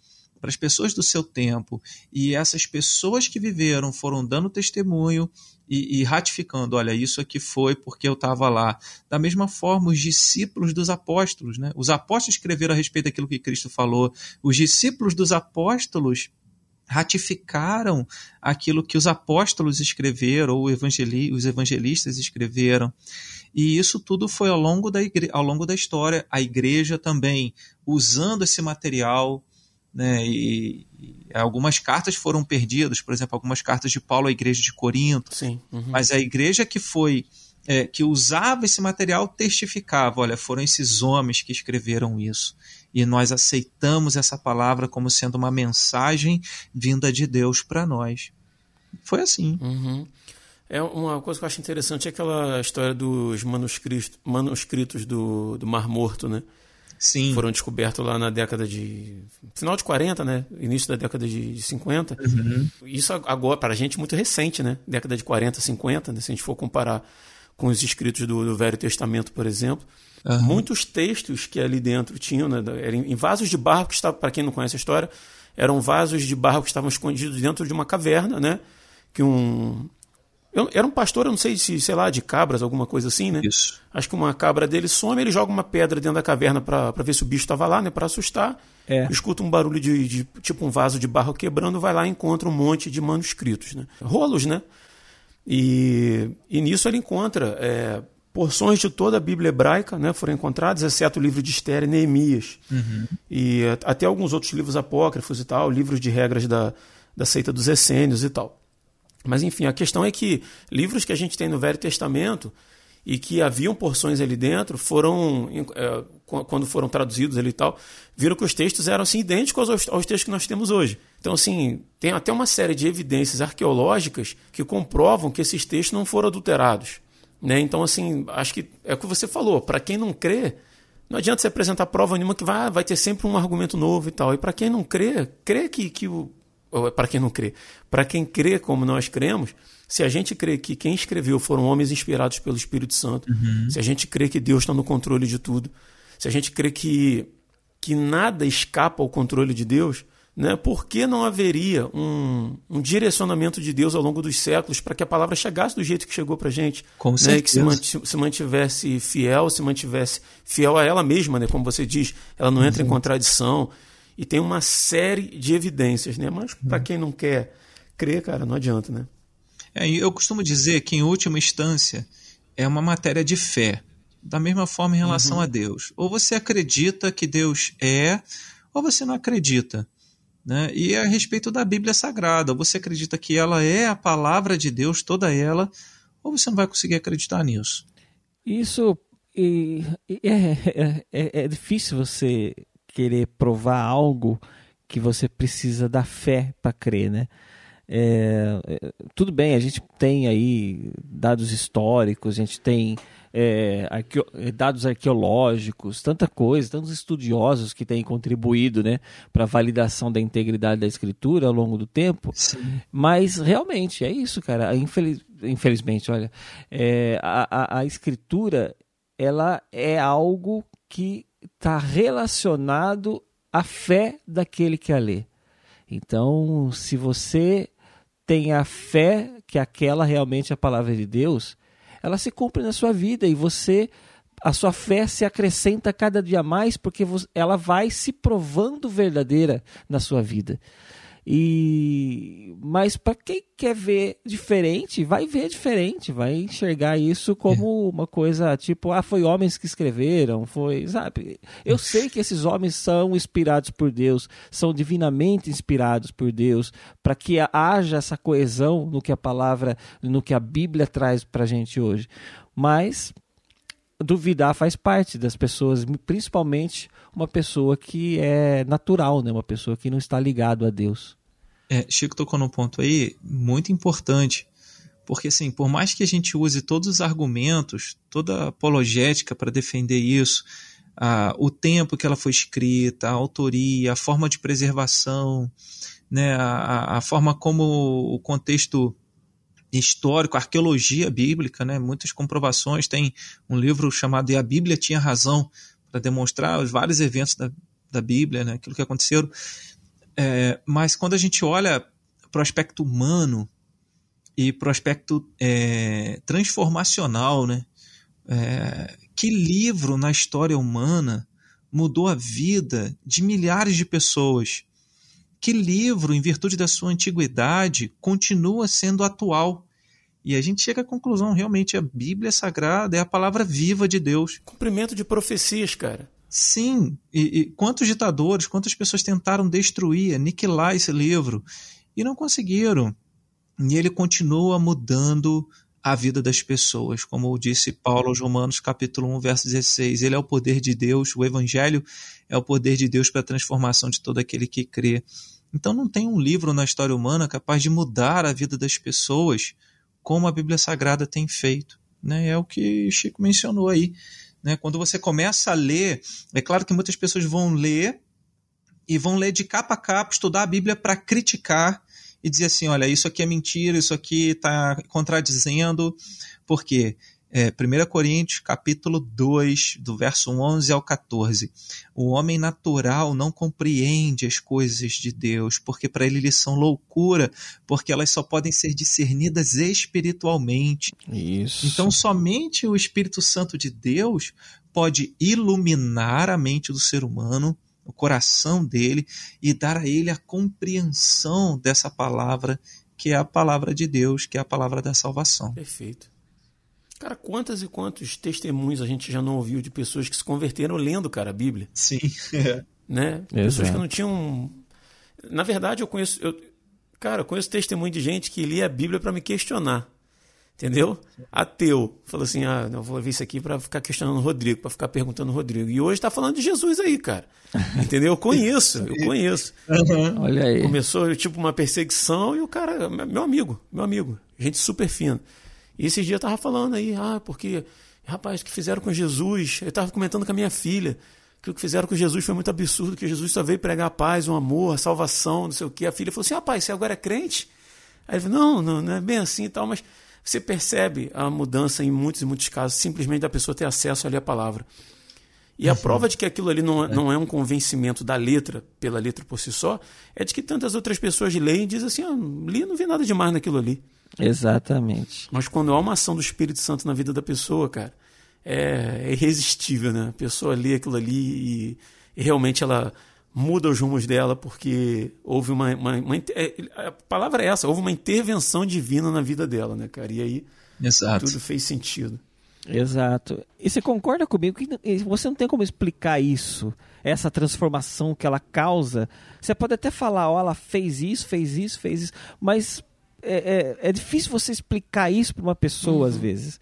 para as pessoas do seu tempo. E essas pessoas que viveram foram dando testemunho e, e ratificando: olha, isso aqui foi porque eu estava lá. Da mesma forma, os discípulos dos apóstolos, né? os apóstolos escreveram a respeito daquilo que Cristo falou, os discípulos dos apóstolos ratificaram aquilo que os apóstolos escreveram ou evangeli os evangelistas escreveram. E isso tudo foi ao longo, da ao longo da história. A igreja também usando esse material. Né, e, e, algumas cartas foram perdidas, por exemplo, algumas cartas de Paulo à igreja de Corinto. Sim, uhum. Mas a igreja que foi é, que usava esse material testificava: olha, foram esses homens que escreveram isso e nós aceitamos essa palavra como sendo uma mensagem vinda de Deus para nós. Foi assim. Uhum. É uma coisa que eu acho interessante é aquela história dos manuscritos, manuscritos do, do Mar Morto, né? Sim. Foram descobertos lá na década de. final de 40, né? Início da década de 50. Uhum. Isso agora, para a gente, muito recente, né? Década de 40, 50, né? se a gente for comparar com os escritos do, do Velho Testamento, por exemplo. Uhum. Muitos textos que ali dentro tinham, né? Eram em vasos de barro que estavam, para quem não conhece a história, eram vasos de barro que estavam escondidos dentro de uma caverna, né? Que um, eu, era um pastor, eu não sei se, sei lá, de cabras, alguma coisa assim, né? Isso. Acho que uma cabra dele some, ele joga uma pedra dentro da caverna para ver se o bicho estava lá, né? Para assustar. É. Escuta um barulho de, de, tipo um vaso de barro quebrando, vai lá e encontra um monte de manuscritos, né? Rolos, né? E, e nisso ele encontra é, porções de toda a Bíblia hebraica, né? Foram encontradas, exceto o livro de Esther e Neemias. Uhum. E até alguns outros livros apócrifos e tal, livros de regras da, da seita dos essênios e tal. Mas enfim, a questão é que livros que a gente tem no Velho Testamento e que haviam porções ali dentro foram é, quando foram traduzidos ali e tal viram que os textos eram assim idênticos aos, aos, textos que nós temos hoje então assim tem até uma série de evidências arqueológicas que comprovam que esses textos não foram adulterados né então assim acho que é o que você falou para quem não crê não adianta você apresentar prova nenhuma que vai, vai ter sempre um argumento novo e tal. E para quem não crê, crê que, que o, para quem não crê, para quem crê como nós cremos, se a gente crê que quem escreveu foram homens inspirados pelo Espírito Santo, uhum. se a gente crê que Deus está no controle de tudo, se a gente crê que, que nada escapa ao controle de Deus, né, por que não haveria um, um direcionamento de Deus ao longo dos séculos para que a palavra chegasse do jeito que chegou para a gente? Com né, que se, se, mantivesse fiel, se mantivesse fiel a ela mesma, né, como você diz, ela não entra uhum. em contradição e tem uma série de evidências, né? Mas para quem não quer crer, cara, não adianta, né? É, eu costumo dizer que, em última instância, é uma matéria de fé. Da mesma forma em relação Uhum. a Deus. Ou você acredita que Deus é, ou você não acredita. Né? E é a respeito da Bíblia Sagrada. Ou você acredita que ela é a palavra de Deus, toda ela, ou você não vai conseguir acreditar nisso. Isso e, e é, é, é difícil você querer provar algo que você precisa da fé para crer, né? É, é, tudo bem, a gente tem aí dados históricos, a gente tem é, arqueo, dados arqueológicos, tanta coisa, tantos estudiosos que têm contribuído né, para a validação da integridade da escritura ao longo do tempo. Sim. Mas realmente é isso, cara. Infeliz, infelizmente, olha, é, a, a, a escritura ela é algo que está relacionado à fé daquele que a lê. Então, se você tem a fé que aquela realmente é a palavra de Deus, ela se cumpre na sua vida e você a sua fé se acrescenta cada dia mais porque ela vai se provando verdadeira na sua vida. E mas para quem quer ver diferente, vai ver diferente, vai enxergar isso como uma coisa tipo, ah, foi homens que escreveram, foi, sabe? Eu sei que esses homens são inspirados por Deus, são divinamente inspirados por Deus, para que haja essa coesão no que a palavra, no que a Bíblia traz para a gente hoje. Mas duvidar faz parte das pessoas, principalmente uma pessoa que é natural, né? uma pessoa que não está ligado a Deus. É, Chico tocou num ponto aí muito importante, porque assim, por mais que a gente use todos os argumentos, toda a apologética para defender isso, a, o tempo que ela foi escrita, a autoria, a forma de preservação, né, a, a forma como o contexto histórico, arqueologia bíblica, né? muitas comprovações. Tem um livro chamado E a Bíblia Tinha Razão, para demonstrar os vários eventos da, da Bíblia, né? aquilo que aconteceram. É, mas quando a gente olha para o aspecto humano e para o aspecto é, transformacional, né? É, que livro na história humana mudou a vida de milhares de pessoas? que livro, em virtude da sua antiguidade, continua sendo atual. E a gente chega à conclusão, realmente, a Bíblia Sagrada é a palavra viva de Deus. Cumprimento de profecias, cara. Sim. E, e quantos ditadores, quantas pessoas tentaram destruir, aniquilar esse livro e não conseguiram. E ele continua mudando a vida das pessoas, como disse Paulo aos Romanos capítulo 1, verso 16. Ele é o poder de Deus, o evangelho é o poder de Deus para a transformação de todo aquele que crê. Então não tem um livro na história humana capaz de mudar a vida das pessoas como a Bíblia Sagrada tem feito. Né? É o que Chico mencionou aí. Né? Quando você começa a ler, é claro que muitas pessoas vão ler e vão ler de capa a capa, estudar a Bíblia para criticar e dizer assim: olha, isso aqui é mentira, isso aqui está contradizendo. Por quê? É, 1 Coríntios, capítulo 2, do verso 11 ao 14. O homem natural não compreende as coisas de Deus, porque para ele eles são loucura, porque elas só podem ser discernidas espiritualmente. Isso. Então, somente o Espírito Santo de Deus pode iluminar a mente do ser humano, o coração dele, e dar a ele a compreensão dessa palavra, que é a palavra de Deus, que é a palavra da salvação. Perfeito. Cara, quantas e quantos testemunhos a gente já não ouviu de pessoas que se converteram lendo, cara, a Bíblia? Sim. É. Né? Pessoas que não tinham. Na verdade, eu conheço. Eu... Cara, eu conheço testemunho de gente que lia a Bíblia para me questionar. Entendeu? Ateu. Falou assim: ah, eu vou ver isso aqui para ficar questionando o Rodrigo, para ficar perguntando o Rodrigo. E hoje está falando de Jesus aí, cara. Entendeu? Eu conheço, eu conheço. Uhum. Olha aí. Começou tipo uma perseguição e o cara, meu amigo, meu amigo, gente super fina. E esses dias eu tava falando aí, ah, porque, rapaz, o que fizeram com Jesus, eu tava comentando com a minha filha, que o que fizeram com Jesus foi muito absurdo, que Jesus só veio pregar a paz, o amor, a salvação, não sei o que. A filha falou assim, rapaz, você agora é crente? Aí ele falou, não, não, não é bem assim e tal, mas você percebe a mudança em muitos e muitos casos, simplesmente da pessoa ter acesso ali à palavra. E a uhum. prova de que aquilo ali não, é. não é um convencimento da letra, pela letra por si só, é de que tantas outras pessoas leem e dizem assim: ah, li não vi nada demais naquilo ali. Exatamente. Mas quando há uma ação do Espírito Santo na vida da pessoa, cara, é, é irresistível, né? A pessoa lê aquilo ali e, e, realmente ela muda os rumos dela porque houve uma. uma, uma é, a palavra é essa, houve uma intervenção divina na vida dela, né, cara? E aí Exato. tudo fez sentido. Exato. E você concorda comigo que você não tem como explicar isso, essa transformação que ela causa? Você pode até falar, ó, oh, ela fez isso, fez isso, fez isso, mas é, é, é difícil você explicar isso para uma pessoa uhum. às vezes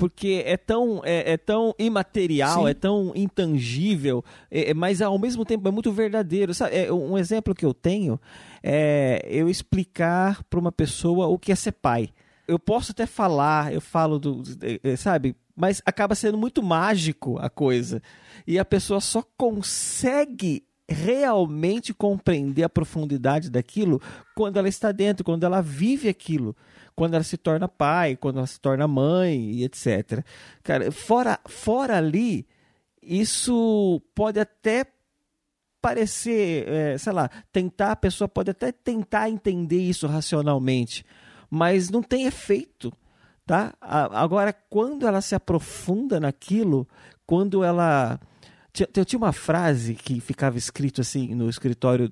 porque é tão, é, é tão imaterial, Sim. é tão intangível, é, é, mas ao mesmo tempo é muito verdadeiro. Sabe? É, um exemplo que eu tenho é eu explicar para uma pessoa o que é ser pai. Eu posso até falar, eu falo do, é, sabe, mas acaba sendo muito mágico a coisa. E a pessoa só consegue realmente compreender a profundidade daquilo quando ela está dentro, quando ela vive aquilo, quando ela se torna pai, quando ela se torna mãe e etc. Cara, fora, fora ali, isso pode até parecer, é, sei lá, tentar, a pessoa pode até tentar entender isso racionalmente, mas não tem efeito. Tá? Agora, quando ela se aprofunda naquilo, quando ela eu tinha uma frase que ficava escrito assim no escritório.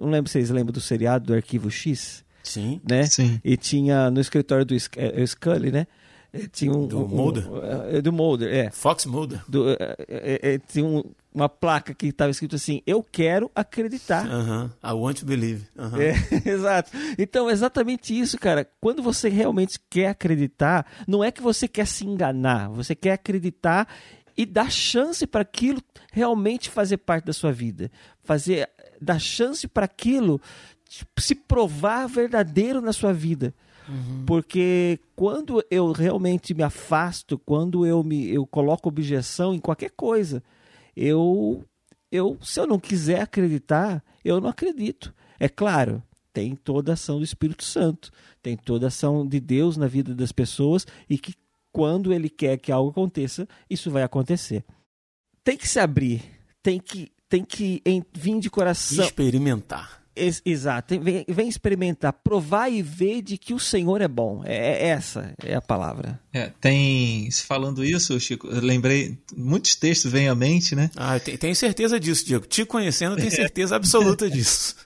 Não lembro se vocês lembram do seriado do Arquivo X. Sim. Né? Sim. E tinha no escritório do é, Scully, né? Tinha um, do um, Mulder? Um, é, do Mulder, é. Fox Mulder. Do, é, é, é tinha um, uma placa que estava escrito assim: Eu quero acreditar. Uh -huh. I want to believe. Uh -huh. é, exato. Então, exatamente isso, cara. Quando você realmente quer acreditar, não é que você quer se enganar, você quer acreditar e dar chance para aquilo realmente fazer parte da sua vida, fazer dar chance para aquilo se provar verdadeiro na sua vida. Uhum. Porque quando eu realmente me afasto, quando eu me eu coloco objeção em qualquer coisa, eu eu se eu não quiser acreditar, eu não acredito. É claro, tem toda a ação do Espírito Santo, tem toda a ação de Deus na vida das pessoas e que quando ele quer que algo aconteça, isso vai acontecer. Tem que se abrir, tem que, tem que vir de coração. Experimentar. Ex exato, vem, vem, experimentar, provar e ver de que o Senhor é bom. É, é essa é a palavra. É, tem. Falando isso, Chico, eu lembrei. Muitos textos vêm à mente, né? Ah, eu tenho certeza disso, Diego. Te conhecendo, tenho certeza absoluta disso.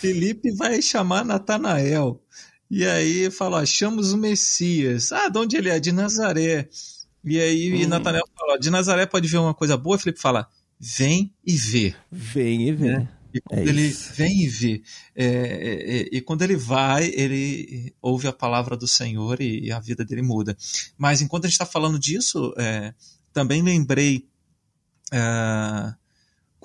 Felipe vai chamar Natanael. E aí fala, achamos o Messias. Ah, de onde ele é? De Nazaré. E aí hum. Natanael fala, de Nazaré pode ver uma coisa boa? Felipe fala, vem e vê. Vem e vê. É. E quando é ele isso. vem e vê, é, é, é, e quando ele vai, ele ouve a palavra do Senhor e, e a vida dele muda. Mas enquanto a gente está falando disso, é, também lembrei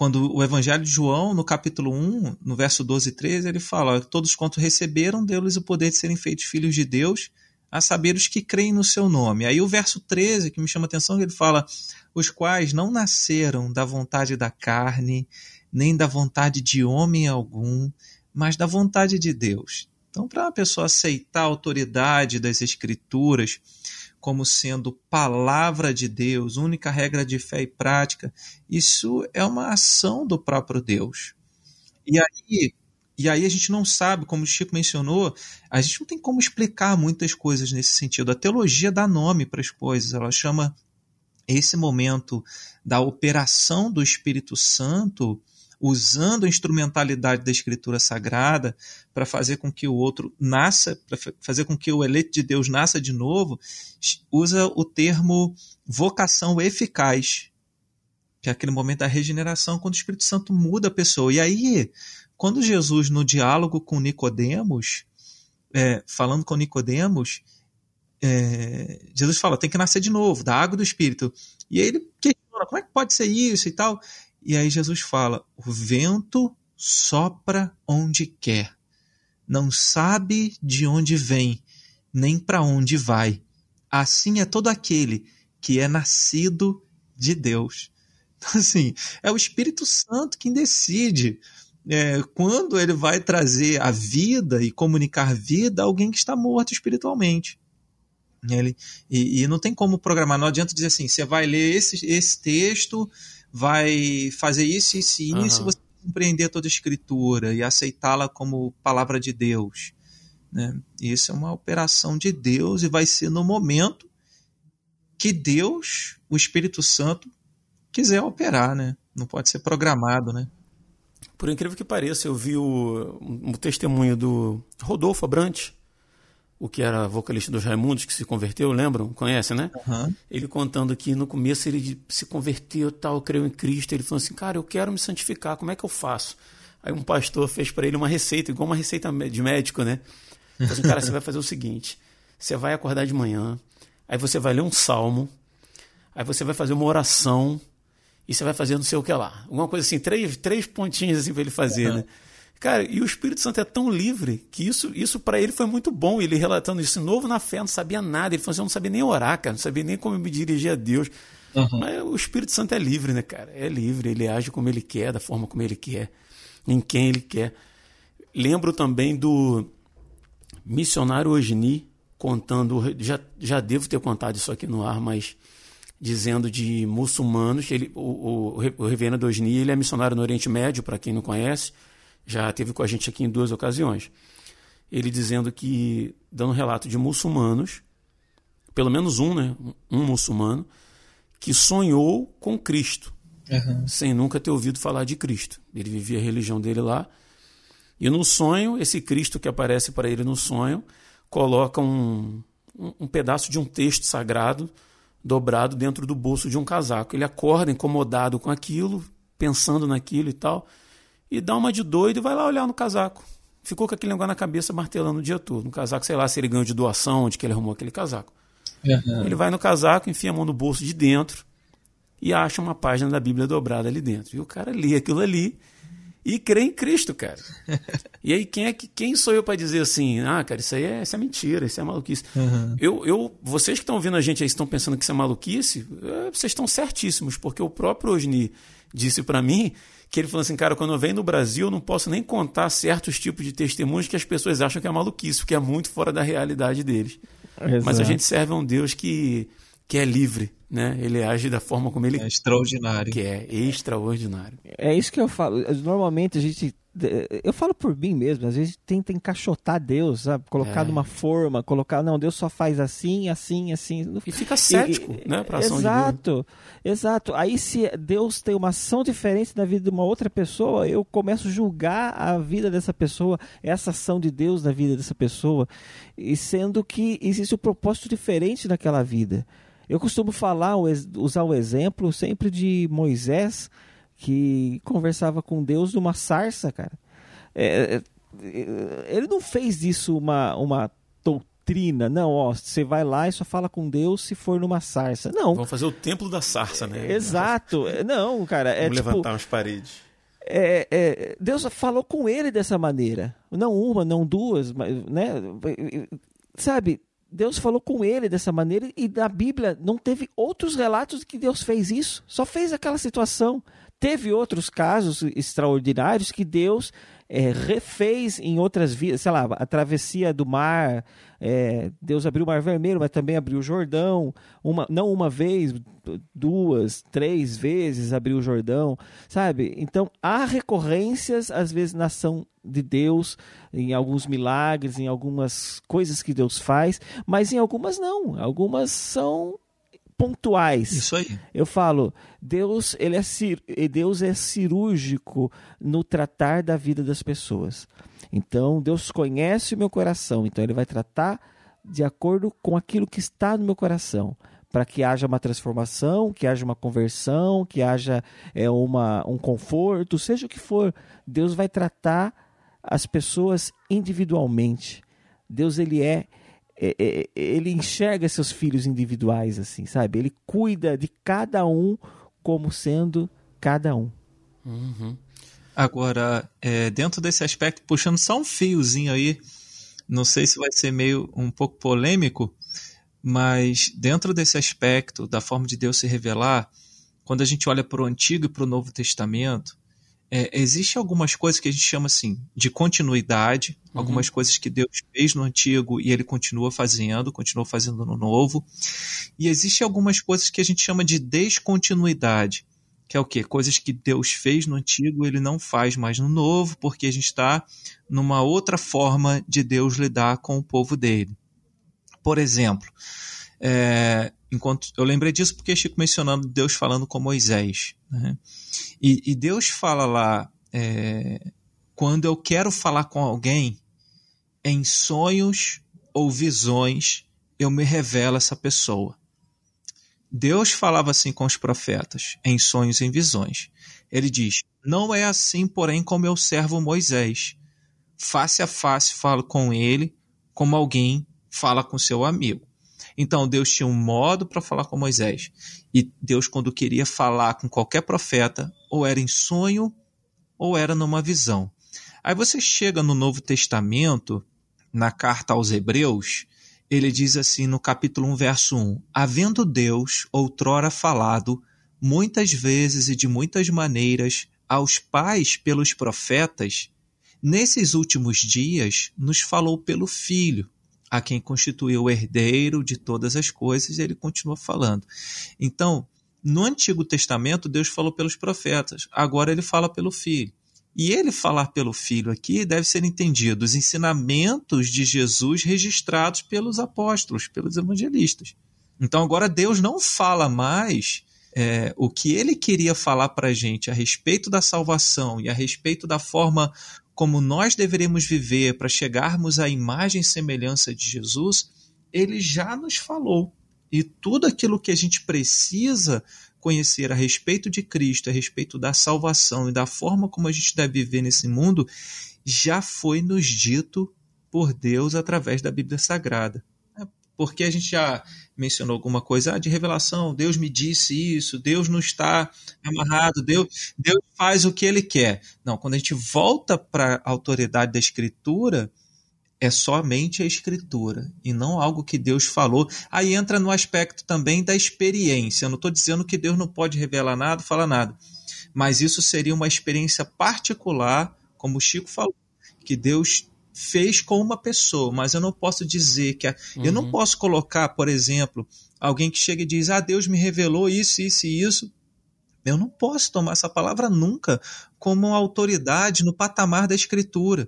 quando o Evangelho de João, no capítulo 1, no verso 12 e 13, ele fala: Todos quanto receberam, deu-lhes o poder de serem feitos filhos de Deus, a saber os que creem no seu nome. Aí o verso 13, que me chama a atenção, ele fala: Os quais não nasceram da vontade da carne, nem da vontade de homem algum, mas da vontade de Deus. Então, para uma pessoa aceitar a autoridade das Escrituras, como sendo palavra de Deus, única regra de fé e prática, isso é uma ação do próprio Deus. E aí, e aí a gente não sabe, como o Chico mencionou, a gente não tem como explicar muitas coisas nesse sentido. A teologia dá nome para as coisas, ela chama esse momento da operação do Espírito Santo usando a instrumentalidade da Escritura Sagrada para fazer com que o outro nasça, para fazer com que o eleito de Deus nasça de novo, usa o termo vocação eficaz, que é aquele momento da regeneração, quando o Espírito Santo muda a pessoa. E aí, quando Jesus, no diálogo com Nicodemos, é, falando com Nicodemos, é, Jesus fala, tem que nascer de novo, da água do Espírito. E aí ele questiona, como é que pode ser isso e tal? E aí Jesus fala: o vento sopra onde quer, não sabe de onde vem, nem para onde vai. Assim é todo aquele que é nascido de Deus. Então, assim, é o Espírito Santo quem decide é, quando ele vai trazer a vida e comunicar vida a alguém que está morto espiritualmente. Ele, e, e não tem como programar, não adianta dizer assim: você vai ler esse, esse texto vai fazer isso, isso e isso, uhum. você compreender toda a escritura e aceitá-la como palavra de Deus. Né? Isso é uma operação de Deus e vai ser no momento que Deus, o Espírito Santo, quiser operar, né? Não pode ser programado, né? Por incrível que pareça, eu vi o, um testemunho do Rodolfo Abrantes, o que era vocalista dos Raimundos, que se converteu, lembram? Conhece, né? Uhum. Ele contando que no começo ele se converteu, tal, creu em Cristo. Ele falou assim, cara, eu quero me santificar, como é que eu faço? Aí um pastor fez para ele uma receita, igual uma receita de médico, né? Falou assim, cara, você vai fazer o seguinte, você vai acordar de manhã, aí você vai ler um salmo, aí você vai fazer uma oração, e você vai fazer não sei o que lá. Alguma coisa assim, três, três pontinhos assim para ele fazer, uhum. né? Cara, e o Espírito Santo é tão livre que isso, isso para ele foi muito bom. Ele relatando isso novo na fé, não sabia nada. Ele falou assim: eu não sabia nem orar, cara, não sabia nem como me dirigir a Deus. Uhum. Mas o Espírito Santo é livre, né, cara? É livre, ele age como ele quer, da forma como ele quer, em quem ele quer. Lembro também do missionário Osni contando, já, já devo ter contado isso aqui no ar, mas dizendo de muçulmanos. Ele, o, o, o reverendo Osni ele é missionário no Oriente Médio, para quem não conhece já teve com a gente aqui em duas ocasiões. Ele dizendo que, dando relato de muçulmanos, pelo menos um, né, um muçulmano, que sonhou com Cristo, uhum. sem nunca ter ouvido falar de Cristo. Ele vivia a religião dele lá. E no sonho, esse Cristo que aparece para ele no sonho, coloca um, um, um pedaço de um texto sagrado dobrado dentro do bolso de um casaco. Ele acorda incomodado com aquilo, pensando naquilo e tal e dá uma de doido e vai lá olhar no casaco. Ficou com aquele negócio na cabeça martelando o dia todo. No casaco, sei lá, se ele ganhou de doação, onde que ele arrumou aquele casaco. Uhum. Ele vai no casaco, enfia a mão no bolso de dentro e acha uma página da Bíblia dobrada ali dentro. E o cara lê aquilo ali e crê em Cristo, cara. e aí, quem é que quem sou eu para dizer assim, ah, cara, isso aí é, isso é mentira, isso é maluquice. Uhum. Eu, eu, vocês que estão ouvindo a gente aí estão pensando que isso é maluquice, é, vocês estão certíssimos, porque o próprio Osni disse para mim que ele falou assim, cara, quando eu venho no Brasil, eu não posso nem contar certos tipos de testemunhos que as pessoas acham que é maluquice, que é muito fora da realidade deles. Exato. Mas a gente serve a um Deus que, que é livre, né? Ele age da forma como ele é extraordinário. Que é extraordinário. É isso que eu falo. Normalmente a gente eu falo por mim mesmo, às vezes tenta encaixotar Deus, sabe? Colocar é. numa forma, colocar, não, Deus só faz assim, assim, assim. E fica cético, e, né? Pra ação exato, exato. Aí se Deus tem uma ação diferente na vida de uma outra pessoa, eu começo a julgar a vida dessa pessoa, essa ação de Deus na vida dessa pessoa, e sendo que existe um propósito diferente naquela vida. Eu costumo falar, usar o exemplo sempre de Moisés, que conversava com Deus numa sarça, cara. É, é, ele não fez disso uma, uma doutrina. Não, ó, você vai lá e só fala com Deus se for numa sarça. Não. Vamos fazer o templo da sarça, né? Exato. Não, cara, é Vamos tipo, levantar umas paredes. é, é, Deus falou com ele dessa maneira. Não uma, não duas, mas, né? Sabe, Deus falou com ele dessa maneira e na Bíblia não teve outros relatos que Deus fez isso. Só fez aquela situação. Teve outros casos extraordinários que Deus é, refez em outras vidas, sei lá, a travessia do mar, é, Deus abriu o mar vermelho, mas também abriu o Jordão, uma, não uma vez, duas, três vezes abriu o Jordão, sabe? Então há recorrências, às vezes, na ação de Deus, em alguns milagres, em algumas coisas que Deus faz, mas em algumas não, algumas são pontuais. Isso aí. Eu falo, Deus, ele é, cir Deus é cirúrgico no tratar da vida das pessoas. Então, Deus conhece o meu coração, então ele vai tratar de acordo com aquilo que está no meu coração, para que haja uma transformação, que haja uma conversão, que haja é, uma, um conforto, seja o que for. Deus vai tratar as pessoas individualmente. Deus ele é ele enxerga seus filhos individuais assim, sabe? Ele cuida de cada um como sendo cada um. Uhum. Agora, é, dentro desse aspecto, puxando só um fiozinho aí, não sei se vai ser meio um pouco polêmico, mas dentro desse aspecto da forma de Deus se revelar, quando a gente olha para o Antigo e para o Novo Testamento, é, existe algumas coisas que a gente chama assim de continuidade, uhum. algumas coisas que Deus fez no antigo e ele continua fazendo, continua fazendo no novo. E existe algumas coisas que a gente chama de descontinuidade, que é o quê? Coisas que Deus fez no antigo, ele não faz mais no novo, porque a gente está numa outra forma de Deus lidar com o povo dele. Por exemplo, é, enquanto eu lembrei disso porque Chico mencionando Deus falando com Moisés. Né? E, e, Deus fala lá, é, quando eu quero falar com alguém, em sonhos ou visões, eu me revelo essa pessoa. Deus falava assim com os profetas, em sonhos e em visões. Ele diz: Não é assim, porém, com meu servo Moisés. Face a face falo com ele, como alguém fala com seu amigo. Então Deus tinha um modo para falar com Moisés. E Deus, quando queria falar com qualquer profeta, ou era em sonho, ou era numa visão. Aí você chega no Novo Testamento, na carta aos Hebreus, ele diz assim no capítulo 1, verso 1: Havendo Deus outrora falado, muitas vezes e de muitas maneiras, aos pais pelos profetas, nesses últimos dias nos falou pelo Filho a quem constituiu o herdeiro de todas as coisas, ele continua falando. Então, no Antigo Testamento, Deus falou pelos profetas, agora ele fala pelo Filho. E ele falar pelo Filho aqui deve ser entendido os ensinamentos de Jesus registrados pelos apóstolos, pelos evangelistas. Então agora Deus não fala mais é, o que ele queria falar para a gente a respeito da salvação e a respeito da forma como nós deveríamos viver para chegarmos à imagem e semelhança de Jesus, ele já nos falou. E tudo aquilo que a gente precisa conhecer a respeito de Cristo, a respeito da salvação e da forma como a gente deve viver nesse mundo, já foi nos dito por Deus através da Bíblia Sagrada porque a gente já mencionou alguma coisa ah, de revelação, Deus me disse isso, Deus não está amarrado, Deus, Deus faz o que ele quer. Não, quando a gente volta para a autoridade da Escritura, é somente a Escritura e não algo que Deus falou. Aí entra no aspecto também da experiência. Eu não estou dizendo que Deus não pode revelar nada, falar nada, mas isso seria uma experiência particular, como o Chico falou, que Deus fez com uma pessoa, mas eu não posso dizer que. A, uhum. Eu não uhum. posso colocar, por exemplo, alguém que chega e diz: Ah, Deus me revelou isso, isso e isso. Eu não posso tomar essa palavra nunca como autoridade no patamar da Escritura.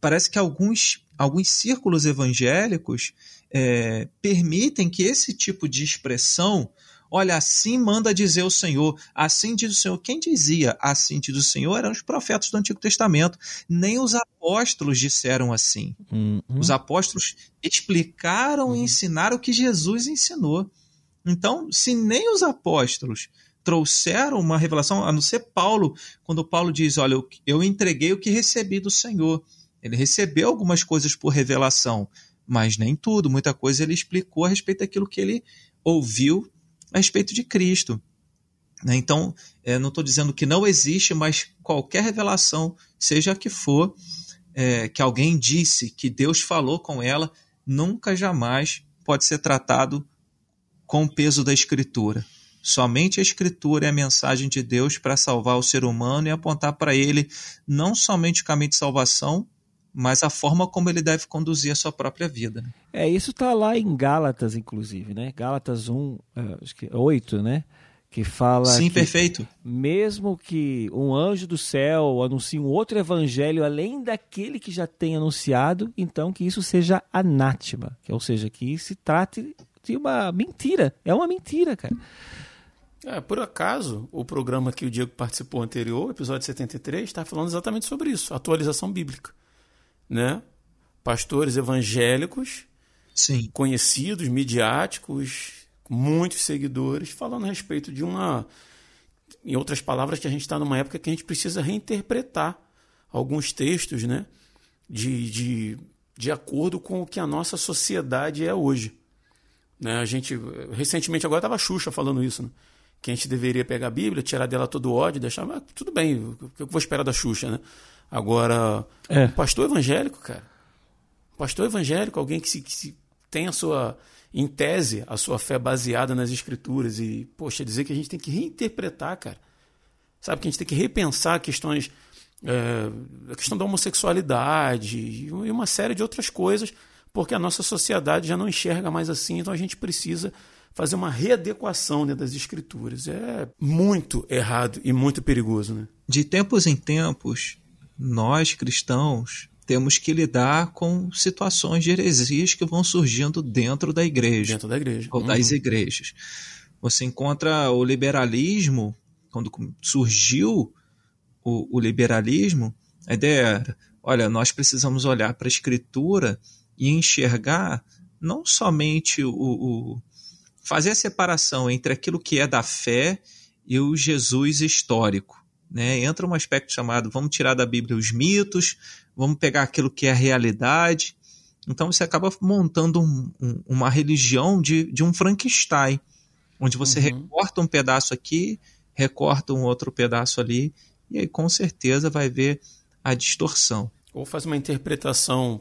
Parece que alguns, alguns círculos evangélicos é, permitem que esse tipo de expressão Olha, assim manda dizer o Senhor, assim diz o Senhor. Quem dizia assim diz o Senhor eram os profetas do Antigo Testamento. Nem os apóstolos disseram assim. Uhum. Os apóstolos explicaram uhum. e ensinaram o que Jesus ensinou. Então, se nem os apóstolos trouxeram uma revelação, a não ser Paulo, quando Paulo diz: Olha, eu entreguei o que recebi do Senhor. Ele recebeu algumas coisas por revelação, mas nem tudo. Muita coisa ele explicou a respeito daquilo que ele ouviu a respeito de Cristo. Né? Então, é, não estou dizendo que não existe, mas qualquer revelação, seja a que for, é, que alguém disse, que Deus falou com ela, nunca jamais pode ser tratado com o peso da Escritura. Somente a Escritura é a mensagem de Deus para salvar o ser humano e apontar para ele não somente o caminho de salvação, mas a forma como ele deve conduzir a sua própria vida. Né? É, isso está lá em Gálatas, inclusive, né? Gálatas 1, é, acho que 8, né? Que fala. Sim, que perfeito. Mesmo que um anjo do céu anuncie um outro evangelho além daquele que já tem anunciado, então que isso seja anátema. Ou seja, que se trate de uma mentira. É uma mentira, cara. É, por acaso, o programa que o Diego participou anterior, episódio 73, está falando exatamente sobre isso, atualização bíblica. Né? Pastores evangélicos, Sim. conhecidos, midiáticos, muitos seguidores, falando a respeito de uma. Em outras palavras, que a gente está numa época que a gente precisa reinterpretar alguns textos, né? De, de, de acordo com o que a nossa sociedade é hoje. Né? A gente, recentemente, agora estava a Xuxa falando isso, né? que a gente deveria pegar a Bíblia, tirar dela todo o ódio, deixar. Mas tudo bem, o que eu vou esperar da Xuxa, né? Agora, É. um pastor evangélico, cara. Um pastor evangélico, alguém que, se, que se tem a sua, em tese, a sua fé baseada nas escrituras. E, poxa, dizer que a gente tem que reinterpretar, cara. Sabe, que a gente tem que repensar questões. é, a questão da homossexualidade e uma série de outras coisas, porque a nossa sociedade já não enxerga mais assim, então a gente precisa fazer uma readequação né, das escrituras. É muito errado e muito perigoso, né? De tempos em tempos, nós cristãos temos que lidar com situações de heresias que vão surgindo dentro da igreja Dentro da igreja. ou das igrejas. Você encontra o liberalismo, quando surgiu o, o liberalismo, a ideia era: olha, nós precisamos olhar para a escritura e enxergar não somente o, o fazer a separação entre aquilo que é da fé e o Jesus histórico. Né? Entra um aspecto chamado vamos tirar da Bíblia os mitos, vamos pegar aquilo que é a realidade. Então você acaba montando um, um, uma religião de, de um Frankenstein, onde você Uhum. recorta um pedaço aqui, recorta um outro pedaço ali, e aí com certeza vai ver a distorção. Ou faz uma interpretação,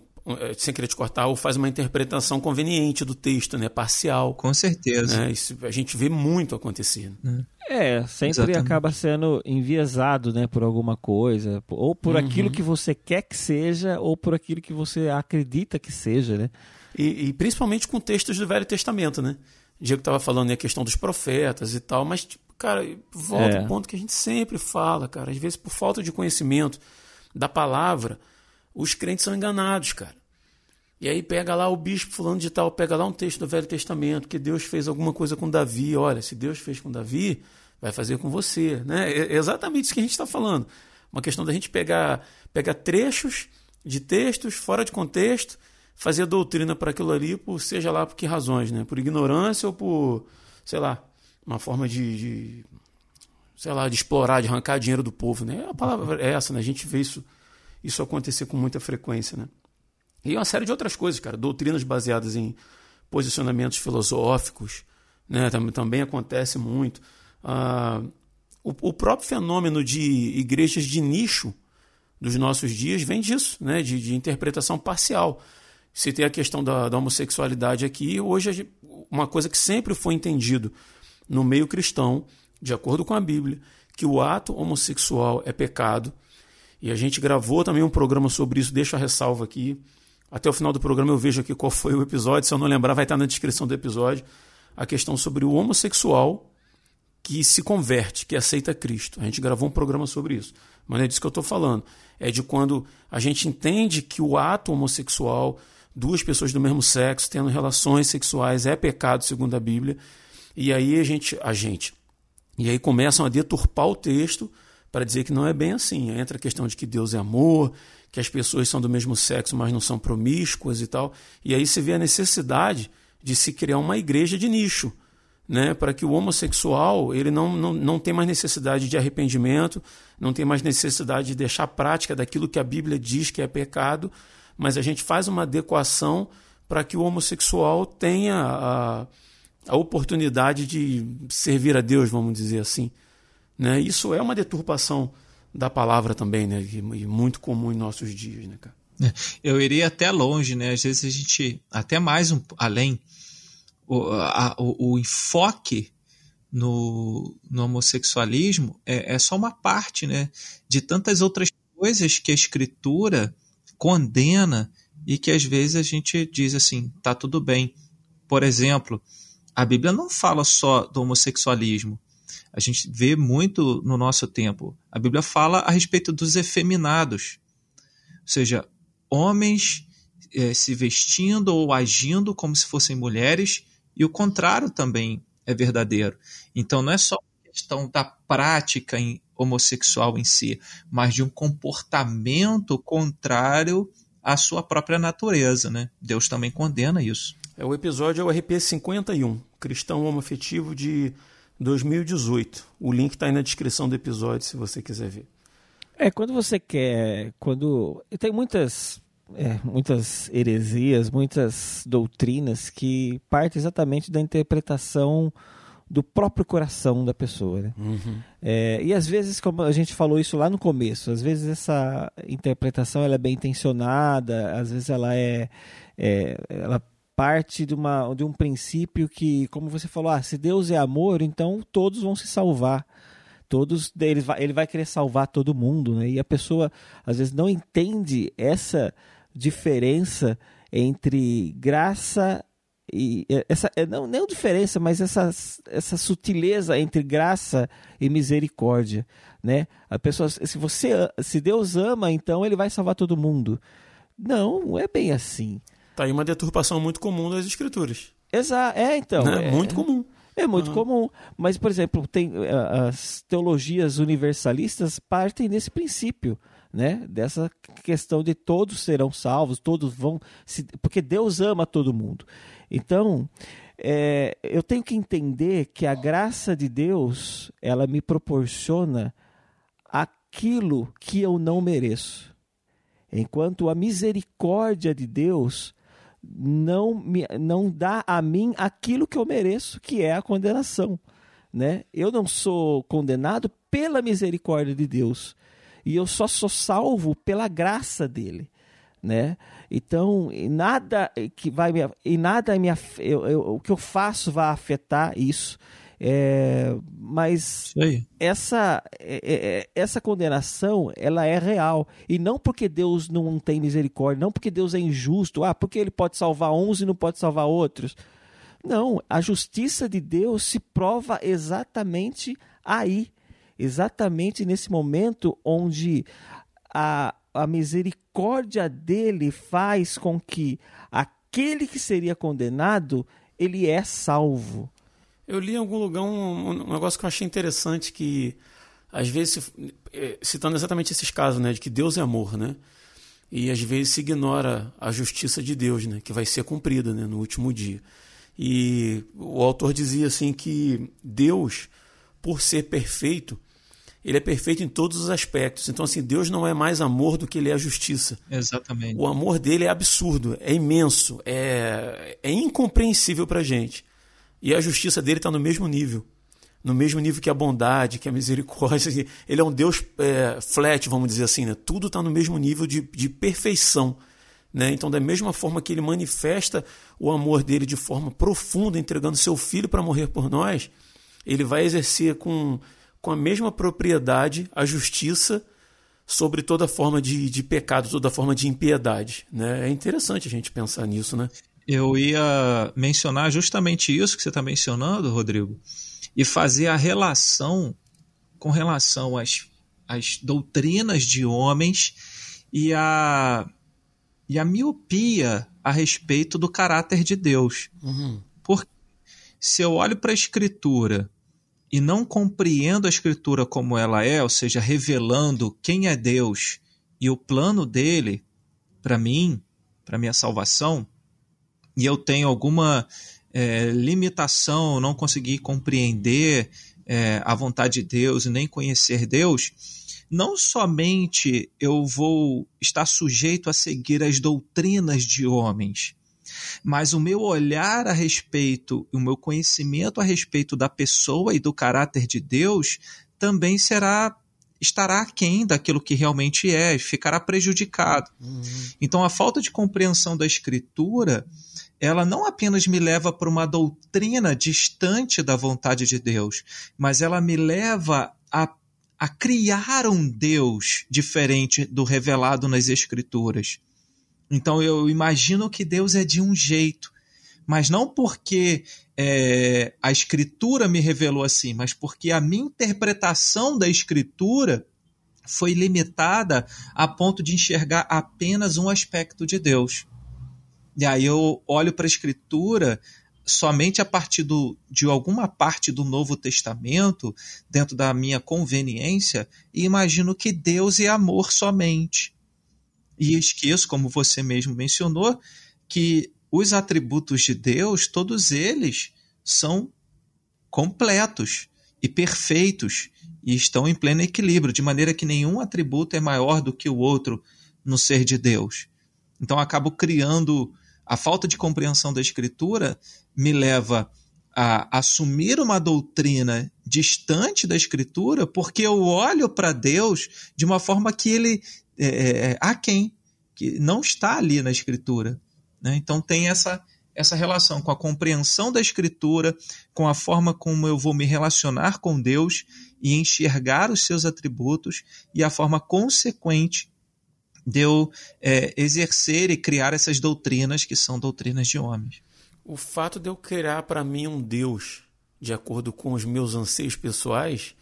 sem querer te cortar, ou faz uma interpretação conveniente do texto, né? Parcial. Com certeza. Né? Isso a gente vê muito acontecer. né? É, sempre Exatamente. acaba sendo enviesado, né, por alguma coisa, ou por Uhum. aquilo que você quer que seja, ou por aquilo que você acredita que seja, né? E, e principalmente com textos do Velho Testamento, né? O Diego estava falando né, a questão dos profetas e tal, mas, tipo, cara, volta É. ao ponto que a gente sempre fala, cara. Às vezes, por falta de conhecimento da palavra, os crentes são enganados, cara. E aí pega lá o bispo fulano de tal, pega lá um texto do Velho Testamento, que Deus fez alguma coisa com Davi. Olha, se Deus fez com Davi, vai fazer com você. Né? É exatamente isso que a gente está falando. Uma questão da gente pegar, pegar trechos de textos fora de contexto, fazer doutrina para aquilo ali, por seja lá por que razões, né? Por ignorância ou por, sei lá, uma forma de, de sei lá, de explorar, de arrancar dinheiro do povo, né? A palavra é essa, né? A gente vê isso, isso acontecer com muita frequência, né? E uma série de outras coisas, cara. Doutrinas baseadas em posicionamentos filosóficos, né? Também, acontece muito. Ah, o, o próprio fenômeno de igrejas de nicho dos nossos dias vem disso, né? De, de interpretação parcial. Citei a questão da, da homossexualidade aqui. Hoje, uma coisa que sempre foi entendido no meio cristão, de acordo com a Bíblia, que o ato homossexual é pecado. E a gente gravou também um programa sobre isso, deixa a ressalva aqui. Até o final do programa eu vejo aqui qual foi o episódio. Se eu não lembrar, vai estar na descrição do episódio. A questão sobre o homossexual que se converte, que aceita Cristo. A gente gravou um programa sobre isso. Mas não é disso que eu estou falando. É de quando a gente entende que o ato homossexual, duas pessoas do mesmo sexo tendo relações sexuais, é pecado segundo a Bíblia. E aí a gente, a gente, e aí começam a deturpar o texto para dizer que não é bem assim. Entra a questão de que Deus é amor, que as pessoas são do mesmo sexo, mas não são promíscuas e tal. E aí se vê a necessidade de se criar uma igreja de nicho, né? para que o homossexual ele não, não, não tem mais necessidade de arrependimento, não tem mais necessidade de deixar prática daquilo que a Bíblia diz que é pecado, mas a gente faz uma adequação para que o homossexual tenha a, a oportunidade de servir a Deus, vamos dizer assim. Né? Isso é uma deturpação da palavra também, né? E, muito comum em nossos dias, né, cara? É, eu iria até longe, né? Às vezes a gente, até mais um, além, o, a, o, o enfoque no, no homossexualismo é, é, só uma parte, né? De tantas outras coisas que a escritura condena e que às vezes a gente diz assim, tá tudo bem. Por exemplo, a Bíblia não fala só do homossexualismo. A gente vê muito no nosso tempo. A Bíblia fala a respeito dos efeminados, ou seja, homens é, se vestindo ou agindo como se fossem mulheres, e o contrário também é verdadeiro. Então não é só questão da prática homossexual em si, mas de um comportamento contrário à sua própria natureza, né? Deus também condena isso. É, o episódio é o RP 51, Cristão Homoafetivo de 2018. O link está aí na descrição do episódio, se você quiser ver. É, quando você quer. quando Tem muitas. É, muitas heresias, muitas doutrinas que partem exatamente da interpretação do próprio coração da pessoa. Né? Uhum. É, e às vezes, como a gente falou isso lá no começo, às vezes essa interpretação ela é bem intencionada, às vezes ela é, é ela parte de, uma, de um princípio que, como você falou, ah, se Deus é amor, então todos vão se salvar. Todos ele vai, ele vai querer salvar todo mundo, né? E a pessoa às vezes não entende essa diferença entre graça e essa é, não não diferença, mas essa, essa sutileza entre graça e misericórdia, né? A pessoa se você se Deus ama, então ele vai salvar todo mundo. Não, não é bem assim. Tá aí uma deturpação muito comum das escrituras. Exato, é então. Né? É, muito comum. É muito uhum. comum. Mas, por exemplo, tem uh, as teologias universalistas partem desse princípio, né? Dessa questão de todos serão salvos, todos vão. Se, porque Deus ama todo mundo. Então, é, eu tenho que entender que a graça de Deus ela me proporciona aquilo que eu não mereço. Enquanto a misericórdia de Deus não, me, não dá a mim aquilo que eu mereço, que é a condenação. Né? Eu não sou condenado pela misericórdia de Deus. E eu só sou salvo pela graça dele. Né? Então, nada que vai me, e nada me, eu, eu, o que eu faço vai afetar isso. É, mas essa, é, é, é, essa condenação ela é real e não porque Deus não tem misericórdia, não porque Deus é injusto, ah, porque ele pode salvar uns e não pode salvar outros. Não, a justiça de Deus se prova exatamente aí, exatamente nesse momento onde a, a misericórdia dele faz com que aquele que seria condenado ele é salvo. Eu li em algum lugar um, um negócio que eu achei interessante que às vezes é, citando exatamente esses casos, né, de que Deus é amor, né? E às vezes se ignora a justiça de Deus, né, que vai ser cumprida, né, no último dia. E o autor dizia assim que Deus, por ser perfeito, ele é perfeito em todos os aspectos. Então, assim, Deus não é mais amor do que ele é a justiça. Exatamente. O amor dele é absurdo, é imenso, é, é incompreensível para gente. E a justiça dele está no mesmo nível. No mesmo nível que a bondade, que a misericórdia. Ele é um Deus é, flat, vamos dizer assim. Né? Tudo está no mesmo nível de, de perfeição. Né? Então, da mesma forma que ele manifesta o amor dele de forma profunda, entregando seu filho para morrer por nós, ele vai exercer com, com a mesma propriedade a justiça sobre toda forma de, de pecado, toda forma de impiedade. Né? É interessante a gente pensar nisso, né? Eu ia mencionar justamente isso que você está mencionando, Rodrigo, e fazer a relação com relação às, às doutrinas de homens e a, e a miopia a respeito do caráter de Deus. Uhum. Porque se eu olho para a Escritura e não compreendo a Escritura como ela é, ou seja, revelando quem é Deus e o plano dele para mim, para minha salvação, e eu tenho alguma é, limitação, não conseguir compreender é, a vontade de Deus e nem conhecer Deus, não somente eu vou estar sujeito a seguir as doutrinas de homens, mas o meu olhar a respeito, o meu conhecimento a respeito da pessoa e do caráter de Deus também será estará aquém daquilo que realmente é, ficará prejudicado. Uhum. Então a falta de compreensão da escritura, ela não apenas me leva para uma doutrina distante da vontade de Deus, mas ela me leva a a criar um Deus diferente do revelado nas Escrituras. Então eu imagino que Deus é de um jeito, mas não porque é, a Escritura me revelou assim, mas porque a minha interpretação da Escritura foi limitada a ponto de enxergar apenas um aspecto de Deus. E aí eu olho para a Escritura somente a partir do, de alguma parte do Novo Testamento, dentro da minha conveniência, e imagino que Deus é amor somente. E esqueço, como você mesmo mencionou, que os atributos de Deus, todos eles são completos e perfeitos e estão em pleno equilíbrio, de maneira que nenhum atributo é maior do que o outro no ser de Deus. Então acabo criando a falta de compreensão da escritura me leva a assumir uma doutrina distante da escritura, porque eu olho para Deus de uma forma que ele é, é, é a quem que não está ali na escritura. Né? Então tem essa essa relação com a compreensão da escritura, com a forma como eu vou me relacionar com Deus e enxergar os seus atributos e a forma consequente de eu é, exercer e criar essas doutrinas que são doutrinas de homens. O fato de eu criar para mim um Deus de acordo com os meus anseios pessoais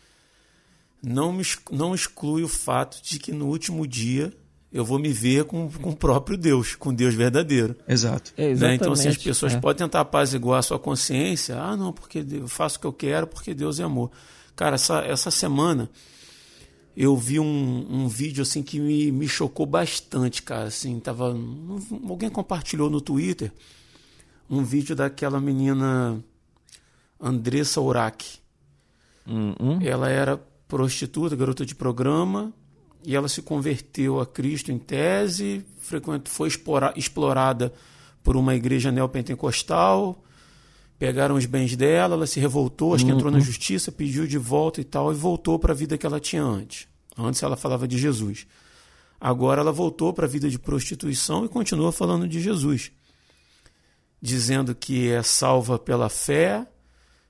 não, me, não exclui o fato de que no último dia eu vou me ver com, com o próprio Deus, com Deus verdadeiro. Exato. É, né? Então, assim, as pessoas é. podem tentar apaziguar a sua consciência. Ah, não, porque eu faço o que eu quero, porque Deus é amor. Cara, essa, essa semana eu vi um, um vídeo assim que me, me chocou bastante, cara. Assim, tava, alguém compartilhou no Twitter um vídeo daquela menina Andressa Urach. Uhum. Ela era prostituta, garota de programa, e ela se converteu a Cristo em tese, foi explorada por uma igreja neopentecostal, pegaram os bens dela, ela se revoltou, acho que entrou na uhum. justiça, pediu de volta e tal, e voltou para a vida que ela tinha antes. Antes ela falava de Jesus. Agora ela voltou para a vida de prostituição e continua falando de Jesus. Dizendo que é salva pela fé,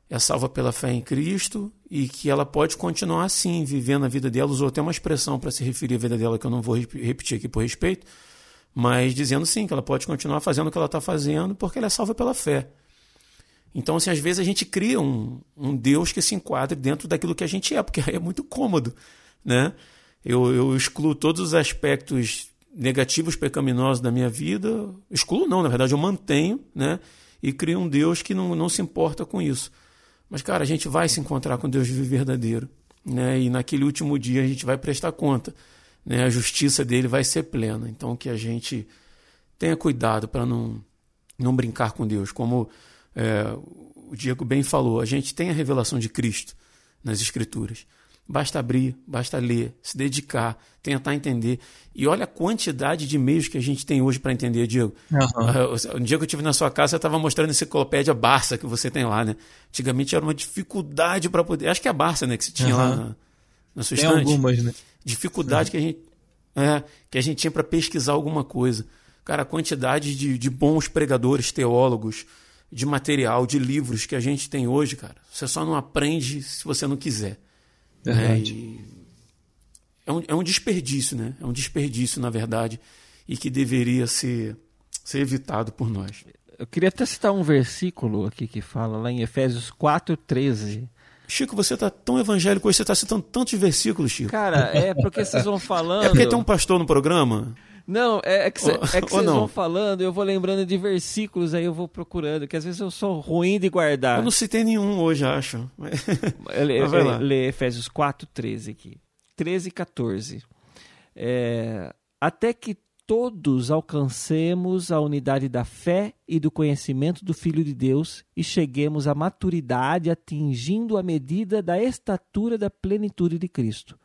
é salva pela fé em Cristo e que ela pode continuar assim, vivendo a vida dela. Usou até uma expressão para se referir à vida dela que eu não vou repetir aqui por respeito, mas dizendo sim, que ela pode continuar fazendo o que ela está fazendo porque ela é salva pela fé. Então, assim, às vezes a gente cria um, um Deus que se enquadre dentro daquilo que a gente é, porque aí é muito cômodo, né? Eu, eu excluo todos os aspectos negativos, pecaminosos da minha vida. Excluo não, na verdade eu mantenho, né? E crio um Deus que não, não se importa com isso. Mas, cara, a gente vai se encontrar com Deus verdadeiro, né? E naquele último dia a gente vai prestar conta, né? A justiça dele vai ser plena. Então, que a gente tenha cuidado para não, não brincar com Deus, como é, o Diego bem falou, a gente tem a revelação de Cristo nas Escrituras. Basta abrir, basta ler, se dedicar, tentar entender. E olha a quantidade de meios que a gente tem hoje para entender, Diego. Uhum. Um dia que eu estive na sua casa, você estava mostrando a enciclopédia Barça que você tem lá, né? Antigamente era uma dificuldade para poder. Acho que é a Barça, né? Que você tinha uhum. lá na, na sua tem estante. algumas, né? Dificuldade uhum. que a gente. É, que a gente tinha para pesquisar alguma coisa. Cara, a quantidade de, de bons pregadores, teólogos, de material, de livros que a gente tem hoje, cara. Você só não aprende se você não quiser. Né? É, um, é um desperdício, né? É um desperdício, na verdade, e que deveria ser, ser evitado por nós. Eu queria até citar um versículo aqui que fala lá em Efésios 4,13. Chico, você está tão evangélico hoje, você está citando tantos versículos, Chico. Cara, é porque vocês vão falando. É porque tem um pastor no programa? Não, é, é que, cê, é vocês vão falando, eu vou lembrando de versículos, aí eu vou procurando, que às vezes eu sou ruim de guardar. Eu não citei nenhum hoje, acho. lê, lê, lê Efésios 4, 13 aqui. 13 e 14. É, até que todos alcancemos a unidade da fé e do conhecimento do Filho de Deus e cheguemos à maturidade, atingindo a medida da estatura da plenitude de Cristo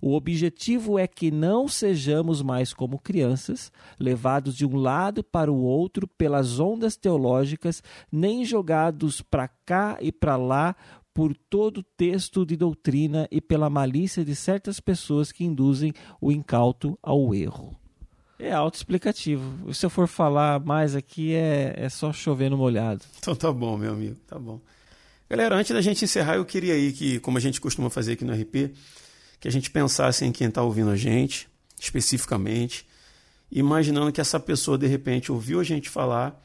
O objetivo é que não sejamos mais como crianças, levados de um lado para o outro pelas ondas teológicas, nem jogados para cá e para lá por todo texto de doutrina e pela malícia de certas pessoas que induzem o incauto ao erro. É autoexplicativo. Se eu for falar mais aqui, é, é só chover no molhado. Então tá bom, meu amigo, tá bom. Galera, antes da gente encerrar, eu queria aí que, como a gente costuma fazer aqui no RP, que a gente pensasse em quem está ouvindo a gente, especificamente, imaginando que essa pessoa de repente ouviu a gente falar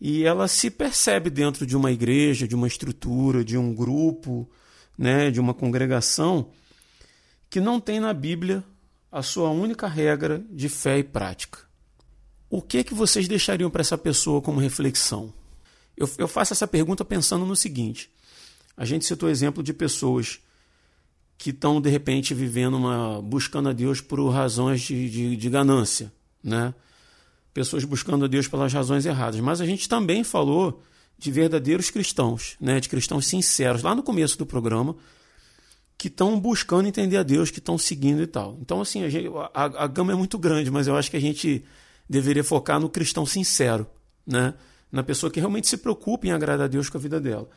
e ela se percebe dentro de uma igreja, de uma estrutura, de um grupo, né, de uma congregação que não tem na Bíblia a sua única regra de fé e prática. O que que vocês deixariam para essa pessoa como reflexão? Eu, eu faço essa pergunta pensando no seguinte: a gente citou exemplo de pessoas que estão de repente vivendo uma buscando a Deus por razões de, de, de, ganância, né? Pessoas buscando a Deus pelas razões erradas. Mas a gente também falou de verdadeiros cristãos, né? De cristãos sinceros lá no começo do programa que estão buscando entender a Deus, que estão seguindo e tal. Então assim a, gente, a, a gama é muito grande, mas eu acho que a gente deveria focar no cristão sincero, né? Na pessoa que realmente se preocupa em agradar a Deus com a vida dela.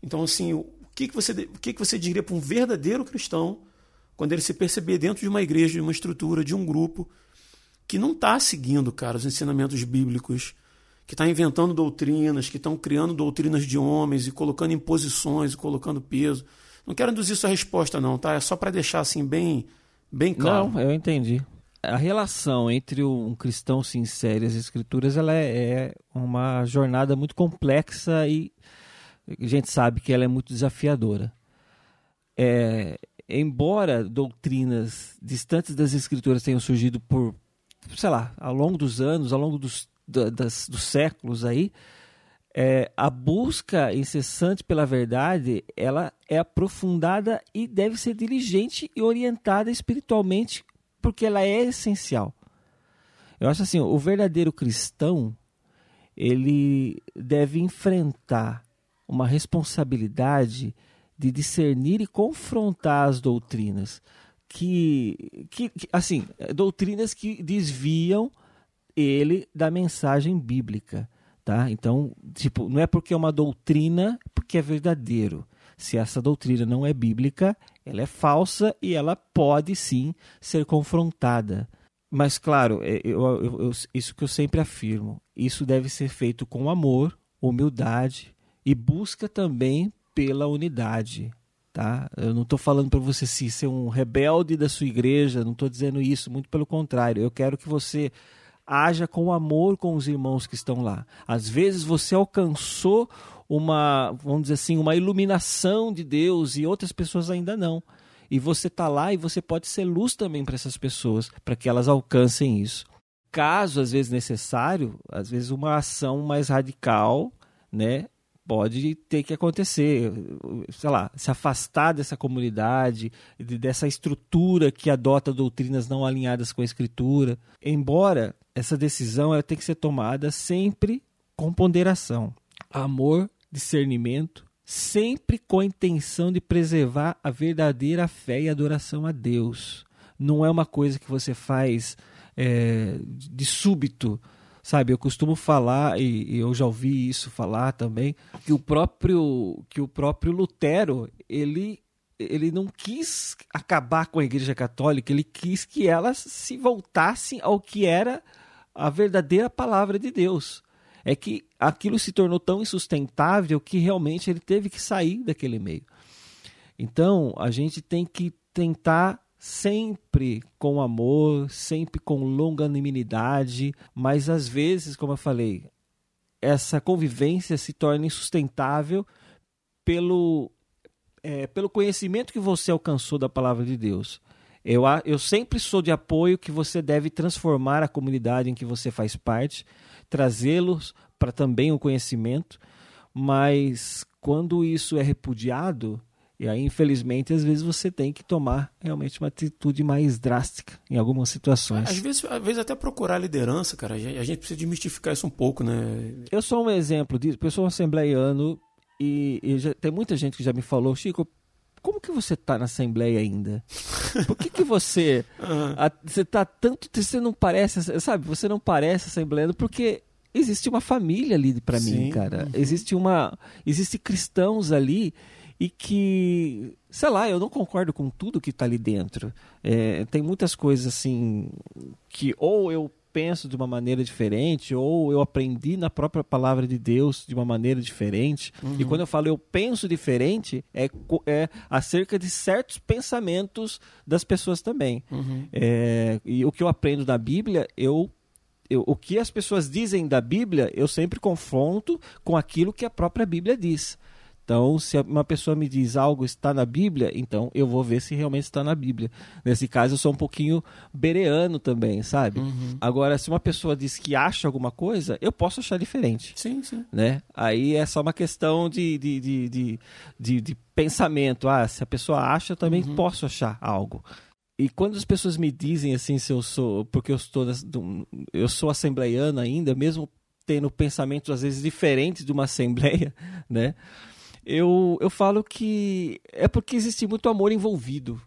Então assim que, que, você, o que, que você diria para um verdadeiro cristão quando ele se perceber dentro de uma igreja, de uma estrutura, de um grupo que não está seguindo, cara, os ensinamentos bíblicos, que está inventando doutrinas, que estão criando doutrinas de homens e colocando imposições e colocando peso. Não quero induzir sua resposta, não, tá? É só para deixar assim bem, bem claro. Não, eu entendi. A relação entre um cristão sincero e as escrituras ela é, é uma jornada muito complexa e a gente sabe que ela é muito desafiadora. É, embora doutrinas distantes das escrituras tenham surgido por, sei lá, ao longo dos anos, ao longo dos, das, dos séculos aí, é, a busca incessante pela verdade, ela é aprofundada e deve ser diligente e orientada espiritualmente, porque ela é essencial. Eu acho assim, o verdadeiro cristão, ele deve enfrentar uma responsabilidade de discernir e confrontar as doutrinas que, que, que, assim, doutrinas que desviam ele da mensagem bíblica, tá? Então, tipo, não é porque é uma doutrina porque é verdadeiro. Se essa doutrina não é bíblica, ela é falsa e ela pode sim ser confrontada. Mas, claro, é, eu, eu, eu, isso que eu sempre afirmo, isso deve ser feito com amor, humildade, e busca também pela unidade. Tá? Eu não estou falando para você se ser um rebelde da sua igreja, não estou dizendo isso, muito pelo contrário. Eu quero que você haja com amor com os irmãos que estão lá. Às vezes você alcançou uma, vamos dizer assim, uma iluminação de Deus e outras pessoas ainda não. E você está lá e você pode ser luz também para essas pessoas, para que elas alcancem isso. Caso, às vezes, necessário, às vezes uma ação mais radical, né, pode ter que acontecer, sei lá, se afastar dessa comunidade, dessa estrutura que adota doutrinas não alinhadas com a escritura. Embora essa decisão ela tem que ser tomada sempre com ponderação, amor, discernimento, sempre com a intenção de preservar a verdadeira fé e adoração a Deus. Não é uma coisa que você faz é, de súbito Sabe, eu costumo falar e, e eu já ouvi isso falar também que o próprio que o próprio Lutero, ele ele não quis acabar com a Igreja Católica, ele quis que ela se voltasse ao que era a verdadeira palavra de Deus. É que aquilo se tornou tão insustentável que realmente ele teve que sair daquele meio. Então, a gente tem que tentar sempre com amor, sempre com longanimidade, mas às vezes, como eu falei, essa convivência se torna insustentável pelo, é, pelo conhecimento que você alcançou da palavra de Deus. Eu, eu sempre sou de apoio que você deve transformar a comunidade em que você faz parte, trazê-los para também o conhecimento, mas quando isso é repudiado, e aí, infelizmente, às vezes você tem que tomar realmente uma atitude mais drástica em algumas situações. Às vezes, às vezes até procurar liderança, cara. A gente precisa desmistificar isso um pouco, né? Eu sou um exemplo disso. Eu sou um assembleiano e, e já, tem muita gente que já me falou, Chico, como que você tá na Assembleia ainda? Por que, que você. a, você tá tanto. Você não parece. Sabe, você não parece assembleano porque existe uma família ali para mim, cara. Uhum. Existe uma. Existe cristãos ali e que, sei lá, eu não concordo com tudo que está ali dentro. É, tem muitas coisas assim que ou eu penso de uma maneira diferente, ou eu aprendi na própria palavra de Deus de uma maneira diferente. Uhum. E quando eu falo eu penso diferente, é, é acerca de certos pensamentos das pessoas também. Uhum. É, e o que eu aprendo da Bíblia, eu eu, o que as pessoas dizem da Bíblia, eu sempre confronto com aquilo que a própria Bíblia diz. Então, se uma pessoa me diz algo está na Bíblia, então eu vou ver se realmente está na Bíblia. Nesse caso, eu sou um pouquinho bereano também, sabe? Uhum. Agora, se uma pessoa diz que acha alguma coisa, eu posso achar diferente. Sim, sim. Né? Aí é só uma questão de, de, de, de, de, de pensamento. Ah, se a pessoa acha, eu também uhum. posso achar algo. E quando as pessoas me dizem assim, se eu sou, porque eu estou, eu sou assembleiano ainda, mesmo tendo pensamentos às vezes diferentes de uma assembleia, né? Eu, eu falo que é porque existe muito amor envolvido.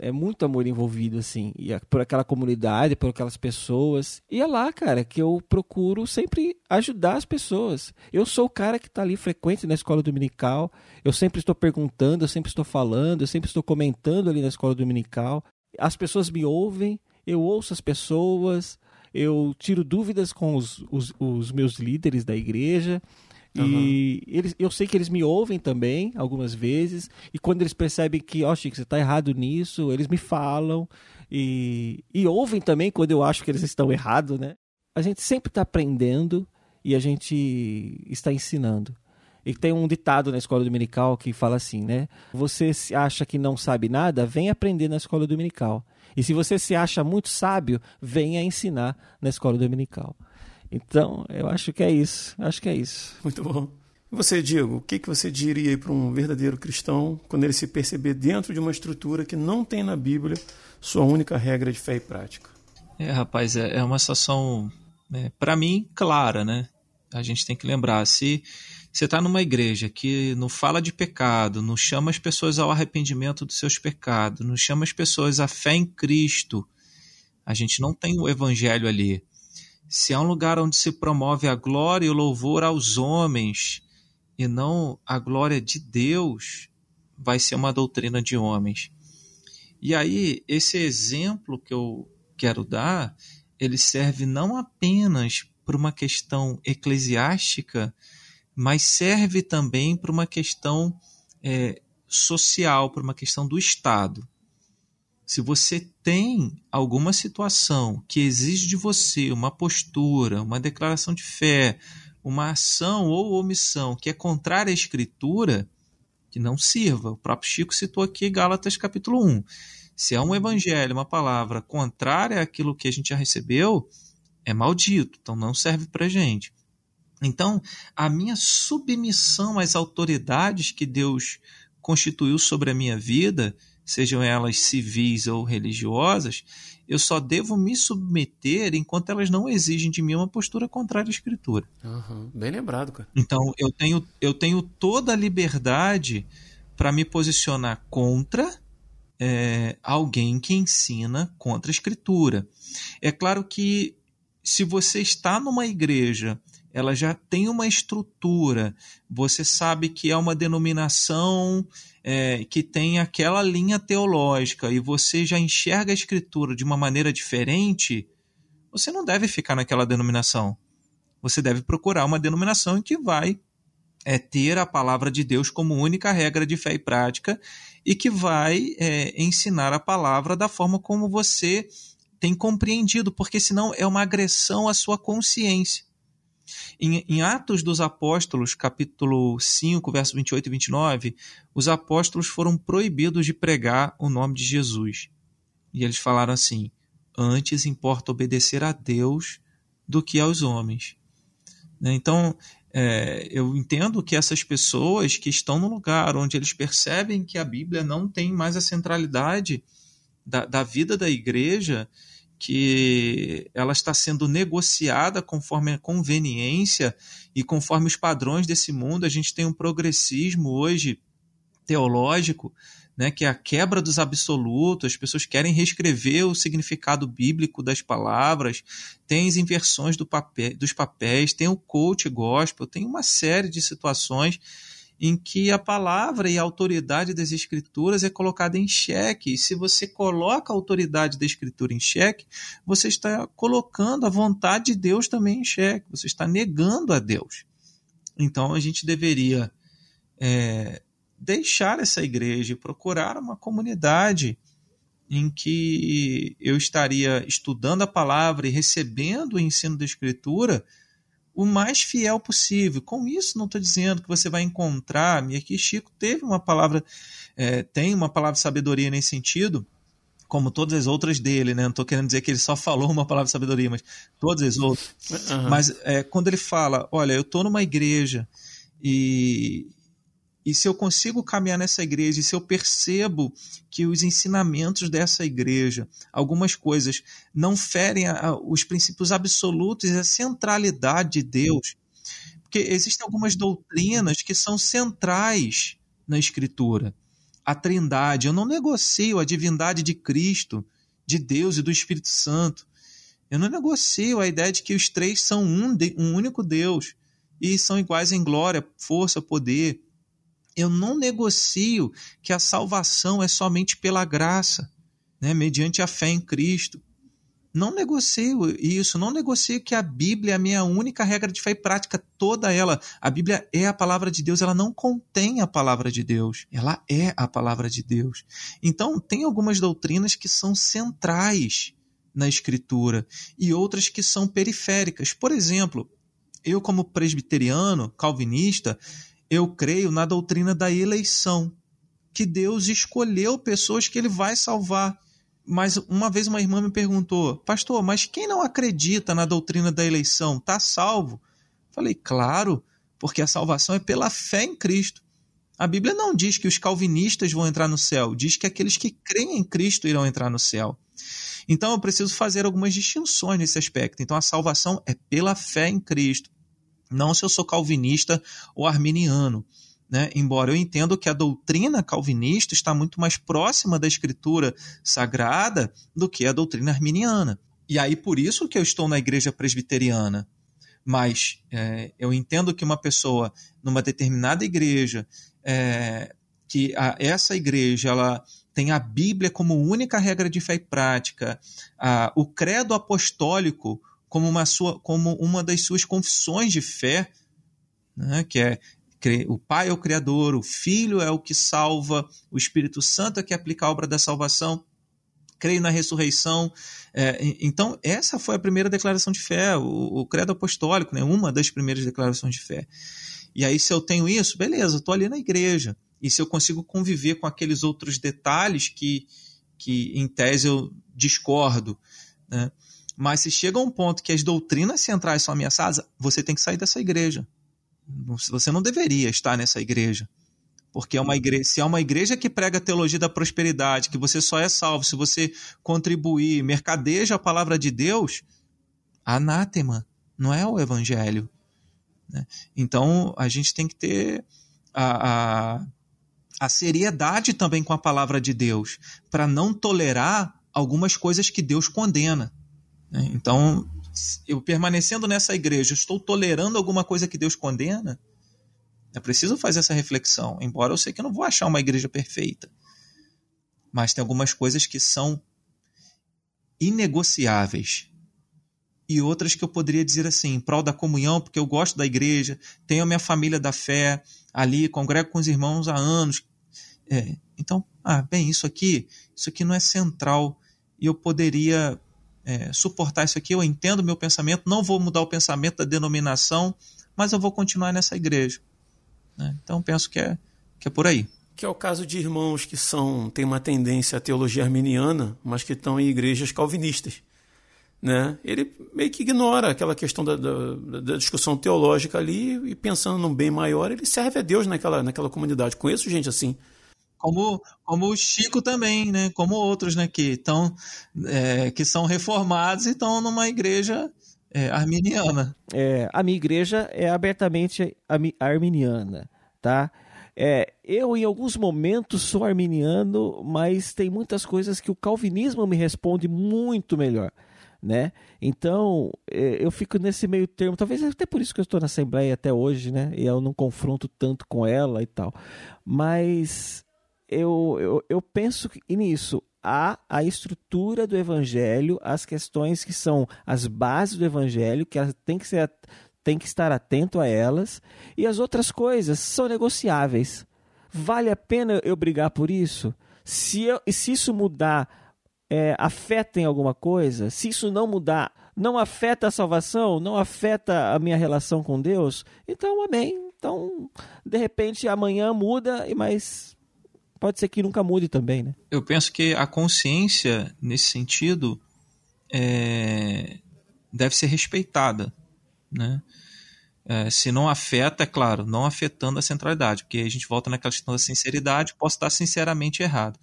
É muito amor envolvido, assim, e é por aquela comunidade, por aquelas pessoas. E é lá, cara, que eu procuro sempre ajudar as pessoas. Eu sou o cara que está ali frequente na escola dominical, eu sempre estou perguntando, eu sempre estou falando, eu sempre estou comentando ali na escola dominical. As pessoas me ouvem, eu ouço as pessoas, eu tiro dúvidas com os, os, os meus líderes da igreja. E eles, eu sei que eles me ouvem também, algumas vezes. E quando eles percebem que, ó, oh, Chico, você está errado nisso, eles me falam. E, e ouvem também quando eu acho que eles estão errados, né? A gente sempre está aprendendo e a gente está ensinando. E tem um ditado na escola dominical que fala assim, né? Você acha que não sabe nada, vem aprender na escola dominical. E se você se acha muito sábio, venha ensinar na escola dominical. Então, eu acho que é isso. Acho que é isso. Muito bom. E você, Diego, o que, que você diria para um verdadeiro cristão quando ele se perceber dentro de uma estrutura que não tem na Bíblia sua única regra de fé e prática? É, rapaz, é, é uma situação, é, para mim, clara, né? A gente tem que lembrar, se você está numa igreja que não fala de pecado, não chama as pessoas ao arrependimento dos seus pecados, não chama as pessoas à fé em Cristo, a gente não tem o evangelho ali se é um lugar onde se promove a glória e o louvor aos homens e não a glória de Deus, vai ser uma doutrina de homens. E aí, esse exemplo que eu quero dar, ele serve não apenas para uma questão eclesiástica, mas serve também para uma questão é, social, para uma questão do Estado. Se você tem alguma situação que exige de você uma postura, uma declaração de fé, uma ação ou omissão que é contrária à escritura, que não sirva. O próprio Chico citou aqui Gálatas capítulo 1. Se é um evangelho, uma palavra contrária àquilo que a gente já recebeu, é maldito, então não serve para gente. Então, a minha submissão às autoridades que Deus constituiu sobre a minha vida sejam elas civis ou religiosas, eu só devo me submeter enquanto elas não exigem de mim uma postura contrária à escritura. Uhum. Bem lembrado, cara. Então eu tenho, eu tenho toda a liberdade para me posicionar contra é, alguém que ensina contra a escritura. É claro que se você está numa igreja ela já tem uma estrutura. Você sabe que é uma denominação é, que tem aquela linha teológica e você já enxerga a escritura de uma maneira diferente, você não deve ficar naquela denominação. Você deve procurar uma denominação que vai é, ter a palavra de Deus como única regra de fé e prática e que vai é, ensinar a palavra da forma como você tem compreendido, porque senão é uma agressão à sua consciência. Em, em, Atos dos Apóstolos, capítulo 5, verso 28 e 29, os apóstolos foram proibidos de pregar o nome de Jesus. E eles falaram assim: Antes importa obedecer a Deus do que aos homens. Né? Então, é, eu entendo que essas pessoas que estão no lugar onde eles percebem que a Bíblia não tem mais a centralidade da, da vida da igreja, que ela está sendo negociada conforme a conveniência e conforme os padrões desse mundo. A gente tem um progressismo hoje teológico né, que é a quebra dos absolutos, as pessoas querem reescrever o significado bíblico das palavras, tem as inversões do papel, dos papéis, tem o coach gospel, tem uma série de situações em que a palavra e a autoridade das escrituras é colocada em xeque. E se você coloca a autoridade da escritura em xeque, você está colocando a vontade de Deus também em xeque, você está negando a Deus. Então a gente deveria é, deixar essa igreja e procurar uma comunidade em que eu estaria estudando a palavra e recebendo o ensino da Escritura o mais fiel possível. Com isso, não estou dizendo que você vai encontrar. E aqui Chico teve uma palavra, é, tem uma palavra de sabedoria nesse sentido, como todas as outras dele, né? Não estou querendo dizer que ele só falou uma palavra de sabedoria, mas todas as outras. Uhum. Mas é, quando ele fala, olha, eu estou numa igreja e, e se eu consigo caminhar nessa igreja, e se eu percebo que os ensinamentos dessa igreja, algumas coisas, não ferem a, a, os princípios absolutos e a centralidade de Deus, porque existem algumas doutrinas que são centrais na Escritura. A Trindade, eu não negocio a divindade de Cristo, de Deus e do Espírito Santo. Eu não negocio a ideia de que os três são um, um único Deus e são iguais em glória, força, poder eu não negocio que a salvação é somente pela graça, né, mediante a fé em Cristo. Não negocio isso, não negocio que a Bíblia é a minha única regra de fé e prática, toda ela. A Bíblia é a palavra de Deus, ela não contém a palavra de Deus, ela é a palavra de Deus. Então, tem algumas doutrinas que são centrais na Escritura e outras que são periféricas. Por exemplo, eu, como presbiteriano, calvinista, eu creio na doutrina da eleição, que Deus escolheu pessoas que ele vai salvar. Mas uma vez uma irmã me perguntou, pastor, mas quem não acredita na doutrina da eleição está salvo? Falei, claro, porque a salvação é pela fé em Cristo. A Bíblia não diz que os calvinistas vão entrar no céu, diz que aqueles que creem em Cristo irão entrar no céu. Então eu preciso fazer algumas distinções nesse aspecto. Então a salvação é pela fé em Cristo não se eu sou calvinista ou arminiano. Né? Embora eu entenda que a doutrina calvinista está muito mais próxima da escritura sagrada do que a doutrina arminiana. E aí por isso que eu estou na igreja presbiteriana. Mas é, eu entendo que uma pessoa numa determinada igreja, é, que a, essa igreja ela tem a Bíblia como única regra de fé e prática, a, o credo apostólico como uma, sua, como uma das suas confissões de fé, né, que é o Pai é o Criador, o Filho é o que salva, o Espírito Santo é que aplica a obra da salvação, creio na ressurreição. É, então, essa foi a primeira declaração de fé, o, o, credo apostólico, né, uma das primeiras declarações de fé. E aí, se eu tenho isso, beleza, estou ali na igreja. E se eu consigo conviver com aqueles outros detalhes que, que em tese, eu discordo, né? Mas se chega a um ponto que as doutrinas centrais são ameaçadas, você tem que sair dessa igreja. Você não deveria estar nessa igreja. Porque é uma igreja, se é uma igreja que prega a teologia da prosperidade, que você só é salvo se você contribuir, mercadeja a palavra de Deus, anátema, não é o evangelho. Né? Então a gente tem que ter a, a, a seriedade também com a palavra de Deus, para não tolerar algumas coisas que Deus condena. Né? Então, eu permanecendo nessa igreja, estou tolerando alguma coisa que Deus condena? É preciso fazer essa reflexão, embora eu sei que eu não vou achar uma igreja perfeita. Mas tem algumas coisas que são inegociáveis. E outras que eu poderia dizer assim, em prol da comunhão, porque eu gosto da igreja, tenho a minha família da fé ali, congrego com os irmãos há anos. É, então, ah, bem, isso aqui, isso aqui não é central. E eu poderia é, suportar isso aqui, eu entendo meu pensamento, não vou mudar o pensamento da denominação, mas eu vou continuar nessa igreja. Né? Então penso que é, que é por aí. Que é o caso de irmãos que são têm uma tendência à teologia arminiana, mas que estão em igrejas calvinistas. Né? Ele meio que ignora aquela questão da, da, da, discussão teológica ali e pensando num bem maior, ele serve a Deus naquela, naquela comunidade. Conheço gente assim como, como o Chico também, né? Como outros, né? Que estão é, que são reformados e estão numa igreja é, arminiana. É, a minha igreja é abertamente arminiana, tá? É, eu, em alguns momentos, sou arminiano, mas tem muitas coisas que o calvinismo me responde muito melhor. Né? Então, é, eu fico nesse meio termo, talvez até por isso que eu estou na Assembleia até hoje, né? E eu não confronto tanto com ela e tal. Mas eu, eu, eu penso nisso. Há a estrutura do evangelho, as questões que são as bases do evangelho, que ela tem que ser tem que estar atento a elas, e as outras coisas são negociáveis. Vale a pena eu brigar por isso? Se, eu, se isso mudar, é, afeta em alguma coisa? Se isso não mudar, não afeta a salvação? Não afeta a minha relação com Deus? Então, amém. Então, de repente, amanhã muda, mas pode ser que nunca mude também, né? Eu penso que a consciência, nesse sentido, é... deve ser respeitada, né? É, se não afeta, é claro, não afetando a centralidade, porque a gente volta naquela questão da sinceridade, posso estar sinceramente errado.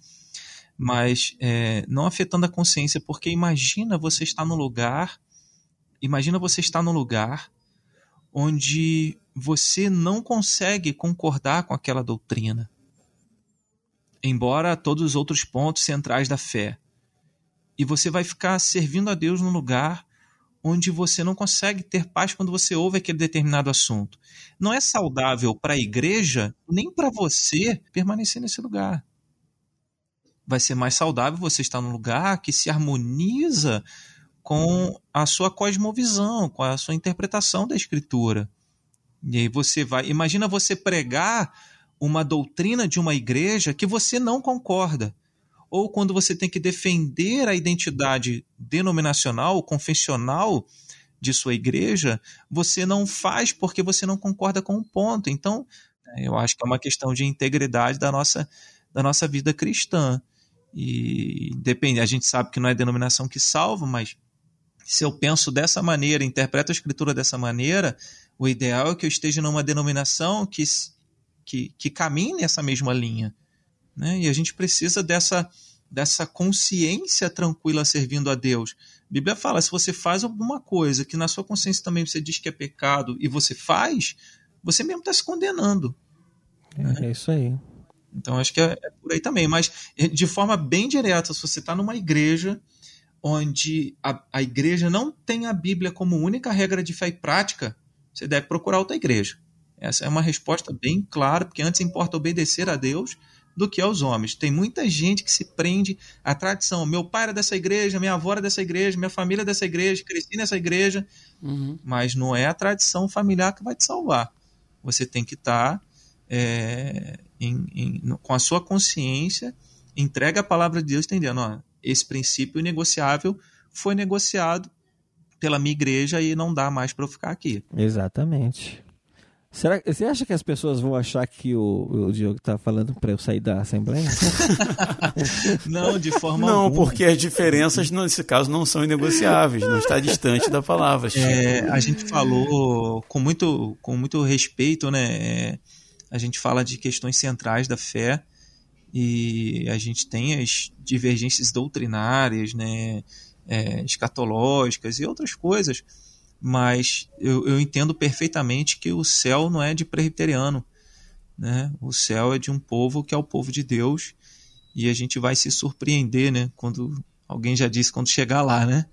Mas é, não afetando a consciência, porque imagina você estar no lugar, imagina você estar no lugar onde você não consegue concordar com aquela doutrina, embora todos os outros pontos centrais da fé. E você vai ficar servindo a Deus num lugar onde você não consegue ter paz quando você ouve aquele determinado assunto. Não é saudável para a igreja, nem para você, permanecer nesse lugar. Vai ser mais saudável você estar num lugar que se harmoniza com a sua cosmovisão, com a sua interpretação da escritura. E aí você vai. Imagina você pregar uma doutrina de uma igreja que você não concorda ou quando você tem que defender a identidade denominacional, confessional de sua igreja, você não faz porque você não concorda com o ponto. Então, eu acho que é uma questão de integridade da nossa, da nossa vida cristã. E depende, a gente sabe que não é denominação que salva, mas se eu penso dessa maneira, interpreto a escritura dessa maneira, o ideal é que eu esteja numa denominação que, que, que caminhe nessa mesma linha. Né? E a gente precisa dessa, dessa consciência tranquila servindo a Deus. A Bíblia fala: se você faz alguma coisa que na sua consciência também você diz que é pecado e você faz, você mesmo está se condenando. É, né? é, isso aí. Então acho que é, é, por aí também. Mas de forma bem direta, se você está numa igreja onde a, a igreja não tem a Bíblia como única regra de fé e prática, você deve procurar outra igreja. Essa é uma resposta bem clara, porque antes importa obedecer a Deus do que aos homens. Tem muita gente que se prende à tradição. Meu pai era dessa igreja, minha avó era dessa igreja, minha família é dessa igreja, cresci nessa igreja. Uhum. Mas não é a tradição familiar que vai te salvar. Você tem que estar tá, é, em, em, com a sua consciência, entrega a palavra de Deus, entendendo, ó, esse princípio negociável foi negociado pela minha igreja e não dá mais para eu ficar aqui. Exatamente. Será, você acha que as pessoas vão achar que o, o Diogo está falando para eu sair da Assembleia? não, de forma Não, alguma. porque as diferenças nesse caso não são inegociáveis, não está distante da palavra. É, a gente falou com muito, com muito respeito, né? É, a gente fala de questões centrais da fé e a gente tem as divergências doutrinárias, né? É, escatológicas e outras coisas mas eu, eu entendo perfeitamente que o céu não é de presbiteriano, né? O céu é de um povo que é o povo de Deus e a gente vai se surpreender, né? Quando alguém já disse quando chegar lá, né?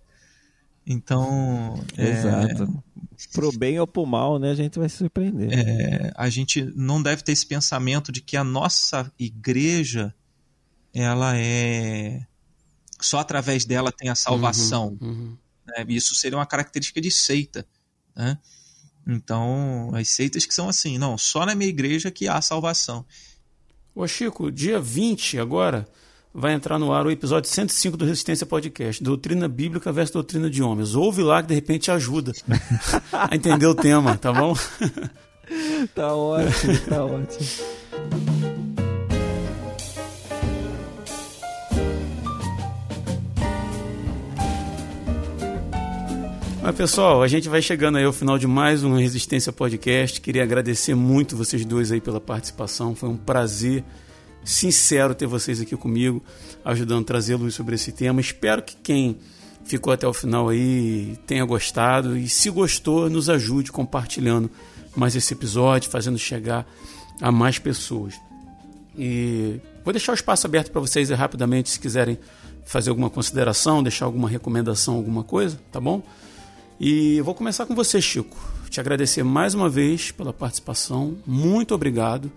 Então, é, exato. É, pro bem ou pro mal, né? A gente vai se surpreender. É, a gente não deve ter esse pensamento de que a nossa igreja ela é só através dela tem a salvação. Uhum, uhum. Né? Isso seria uma característica de seita. Né? Então, as seitas que são assim, não, só na minha igreja que há salvação. Ô Chico, dia 20 agora vai entrar no ar o episódio 105 do Resistência Podcast, Doutrina Bíblica versus Doutrina de Homens. Ouve lá que de repente ajuda a entender o tema, tá bom? tá ótimo, tá ótimo. Mas pessoal, a gente vai chegando aí ao final de mais um Resistência Podcast. Queria agradecer muito vocês dois aí pela participação. Foi um prazer sincero ter vocês aqui comigo, ajudando a trazer luz sobre esse tema. Espero que quem ficou até o final aí tenha gostado e se gostou, nos ajude compartilhando mais esse episódio, fazendo chegar a mais pessoas. E vou deixar o espaço aberto para vocês rapidamente, se quiserem fazer alguma consideração, deixar alguma recomendação, alguma coisa, tá bom? E vou começar com você, Chico. Te agradecer mais uma vez pela participação. Muito obrigado.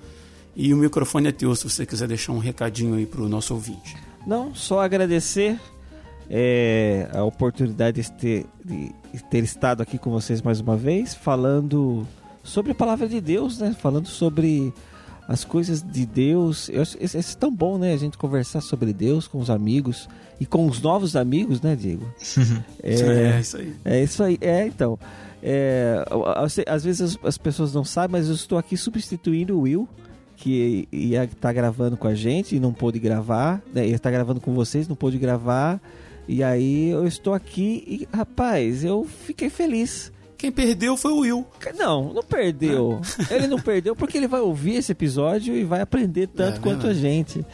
E o microfone é teu se você quiser deixar um recadinho aí para o nosso ouvinte. Não, só agradecer é, a oportunidade de ter, de ter estado aqui com vocês mais uma vez, falando sobre a palavra de Deus, né? Falando sobre as coisas de Deus. É, é tão bom, né? A gente conversar sobre Deus com os amigos e com os novos amigos, né, Diego? é, é, isso aí. É isso aí. É, então. É, às vezes as, as, pessoas não sabem, mas eu estou aqui substituindo o Will, que ia estar tá gravando com a gente e não pôde gravar. Né? Ia estar tá gravando com vocês, não pôde gravar. E aí eu estou aqui e, rapaz, eu fiquei feliz quem perdeu foi o Will. Não, não perdeu. ele não perdeu porque ele vai ouvir esse episódio e vai aprender tanto é, quanto a gente.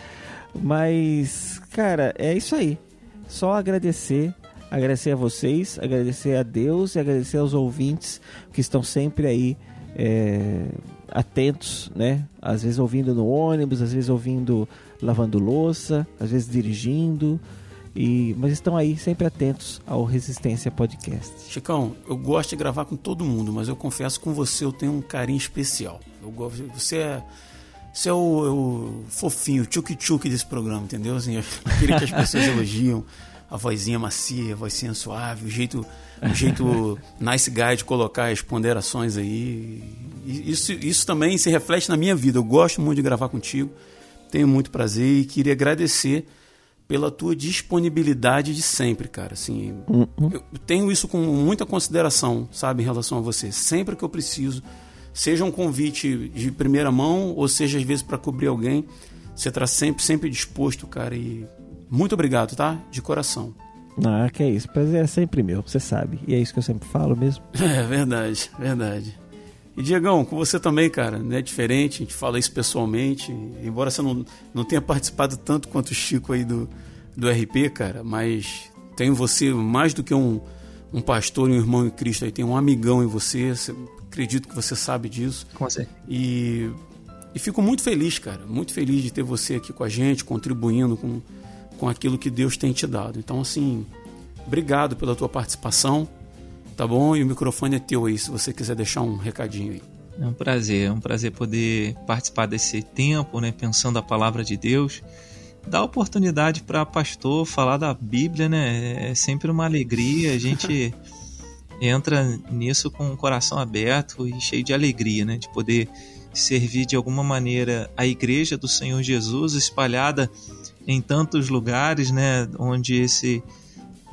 Mas, cara, é isso aí. Só agradecer, agradecer a vocês, agradecer a Deus e agradecer aos ouvintes que estão sempre aí é, atentos, né? Às vezes ouvindo no ônibus, às vezes ouvindo lavando louça, às vezes dirigindo. E, mas estão aí sempre atentos ao Resistência Podcast. Chicão, eu gosto de gravar com todo mundo, mas eu confesso com você eu tenho um carinho especial. Eu gosto, você é, você é o, é o fofinho, tchuk-tchuk desse programa, entendeu? Assim, queria que as pessoas elogiam a vozinha macia, a vozinha suave, o jeito, o jeito nice guy de colocar as ponderações aí. Isso, isso também se reflete na minha vida. Eu gosto muito de gravar contigo, tenho muito prazer e queria agradecer pela tua disponibilidade de sempre, cara. Assim, uhum. eu tenho isso com muita consideração, sabe, em relação a você. Sempre que eu preciso, seja um convite de primeira mão ou seja às vezes para cobrir alguém, você está sempre, sempre disposto, cara. E muito obrigado, tá? De coração. Ah, que é isso. Prazer é sempre meu, você sabe. E é isso que eu sempre falo mesmo. É verdade, verdade. E Diegão, com você também, cara, não é diferente, a gente fala isso pessoalmente, embora você não, não tenha participado tanto quanto o Chico aí do, do RP, cara, mas tenho você mais do que um, um pastor e um irmão em Cristo, aí tem um amigão em você, acredito que você sabe disso. Com certeza. E, e fico muito feliz, cara, muito feliz de ter você aqui com a gente, contribuindo com, com aquilo que Deus tem te dado. Então, assim, obrigado pela tua participação tá bom? E o microfone é teu aí, se você quiser deixar um recadinho aí. É um prazer, é um prazer poder participar desse tempo, né, pensando a palavra de Deus. Dar oportunidade para pastor falar da Bíblia, né? É sempre uma alegria. A gente entra nisso com o coração aberto e cheio de alegria, né? De poder servir de alguma maneira a igreja do Senhor Jesus espalhada em tantos lugares, né? Onde esse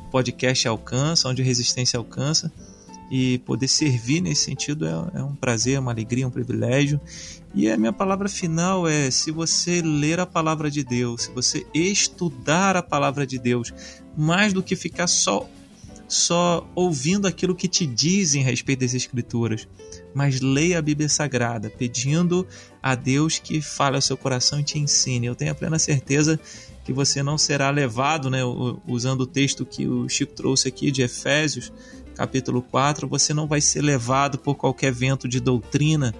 podcast alcança, onde a resistência alcança. E poder servir nesse sentido é, é um prazer, é uma alegria, um privilégio. E a minha palavra final é: se você ler a palavra de Deus, se você estudar a palavra de Deus, mais do que ficar só só ouvindo aquilo que te dizem a respeito das Escrituras, mas leia a Bíblia Sagrada, pedindo a Deus que fale ao seu coração e te ensine. Eu tenho a plena certeza que você não será levado, né, usando o texto que o Chico trouxe aqui de Efésios, capítulo 4, você não vai ser levado por qualquer vento de doutrina,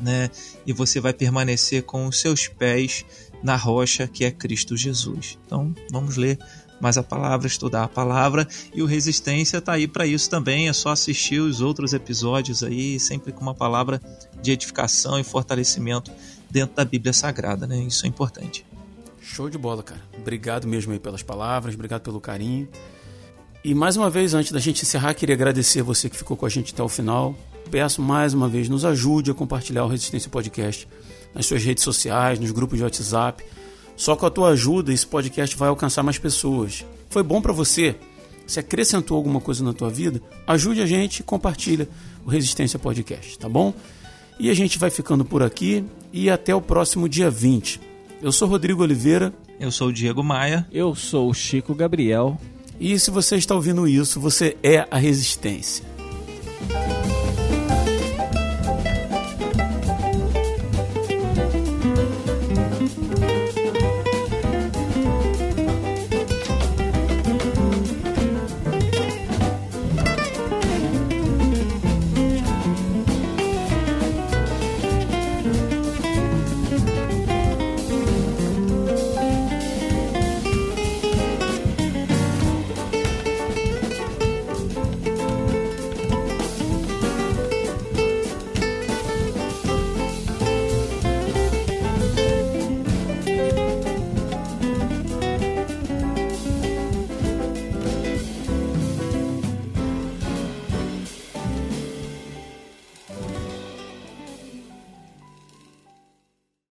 né, e você vai permanecer com os seus pés na rocha que é Cristo Jesus. Então, vamos ler mais a palavra, estudar a palavra e o Resistência está aí para isso também. É só assistir os outros episódios aí, sempre com uma palavra de edificação e fortalecimento dentro da Bíblia Sagrada, né? Isso é importante. Show de bola, cara. Obrigado mesmo aí pelas palavras, obrigado pelo carinho. E mais uma vez, antes da gente encerrar, queria agradecer você que ficou com a gente até o final. Peço mais uma vez, nos ajude a compartilhar o Resistência Podcast nas suas redes sociais, nos grupos de WhatsApp. Só com a tua ajuda, esse podcast vai alcançar mais pessoas. Foi bom para você? Se acrescentou alguma coisa na tua vida, ajude a gente e compartilha o Resistência Podcast, tá bom? E a gente vai ficando por aqui e até o próximo dia 20. Eu sou Rodrigo Oliveira. Eu sou o Diego Maia. Eu sou o Chico Gabriel. E se você está ouvindo isso, você é a Resistência.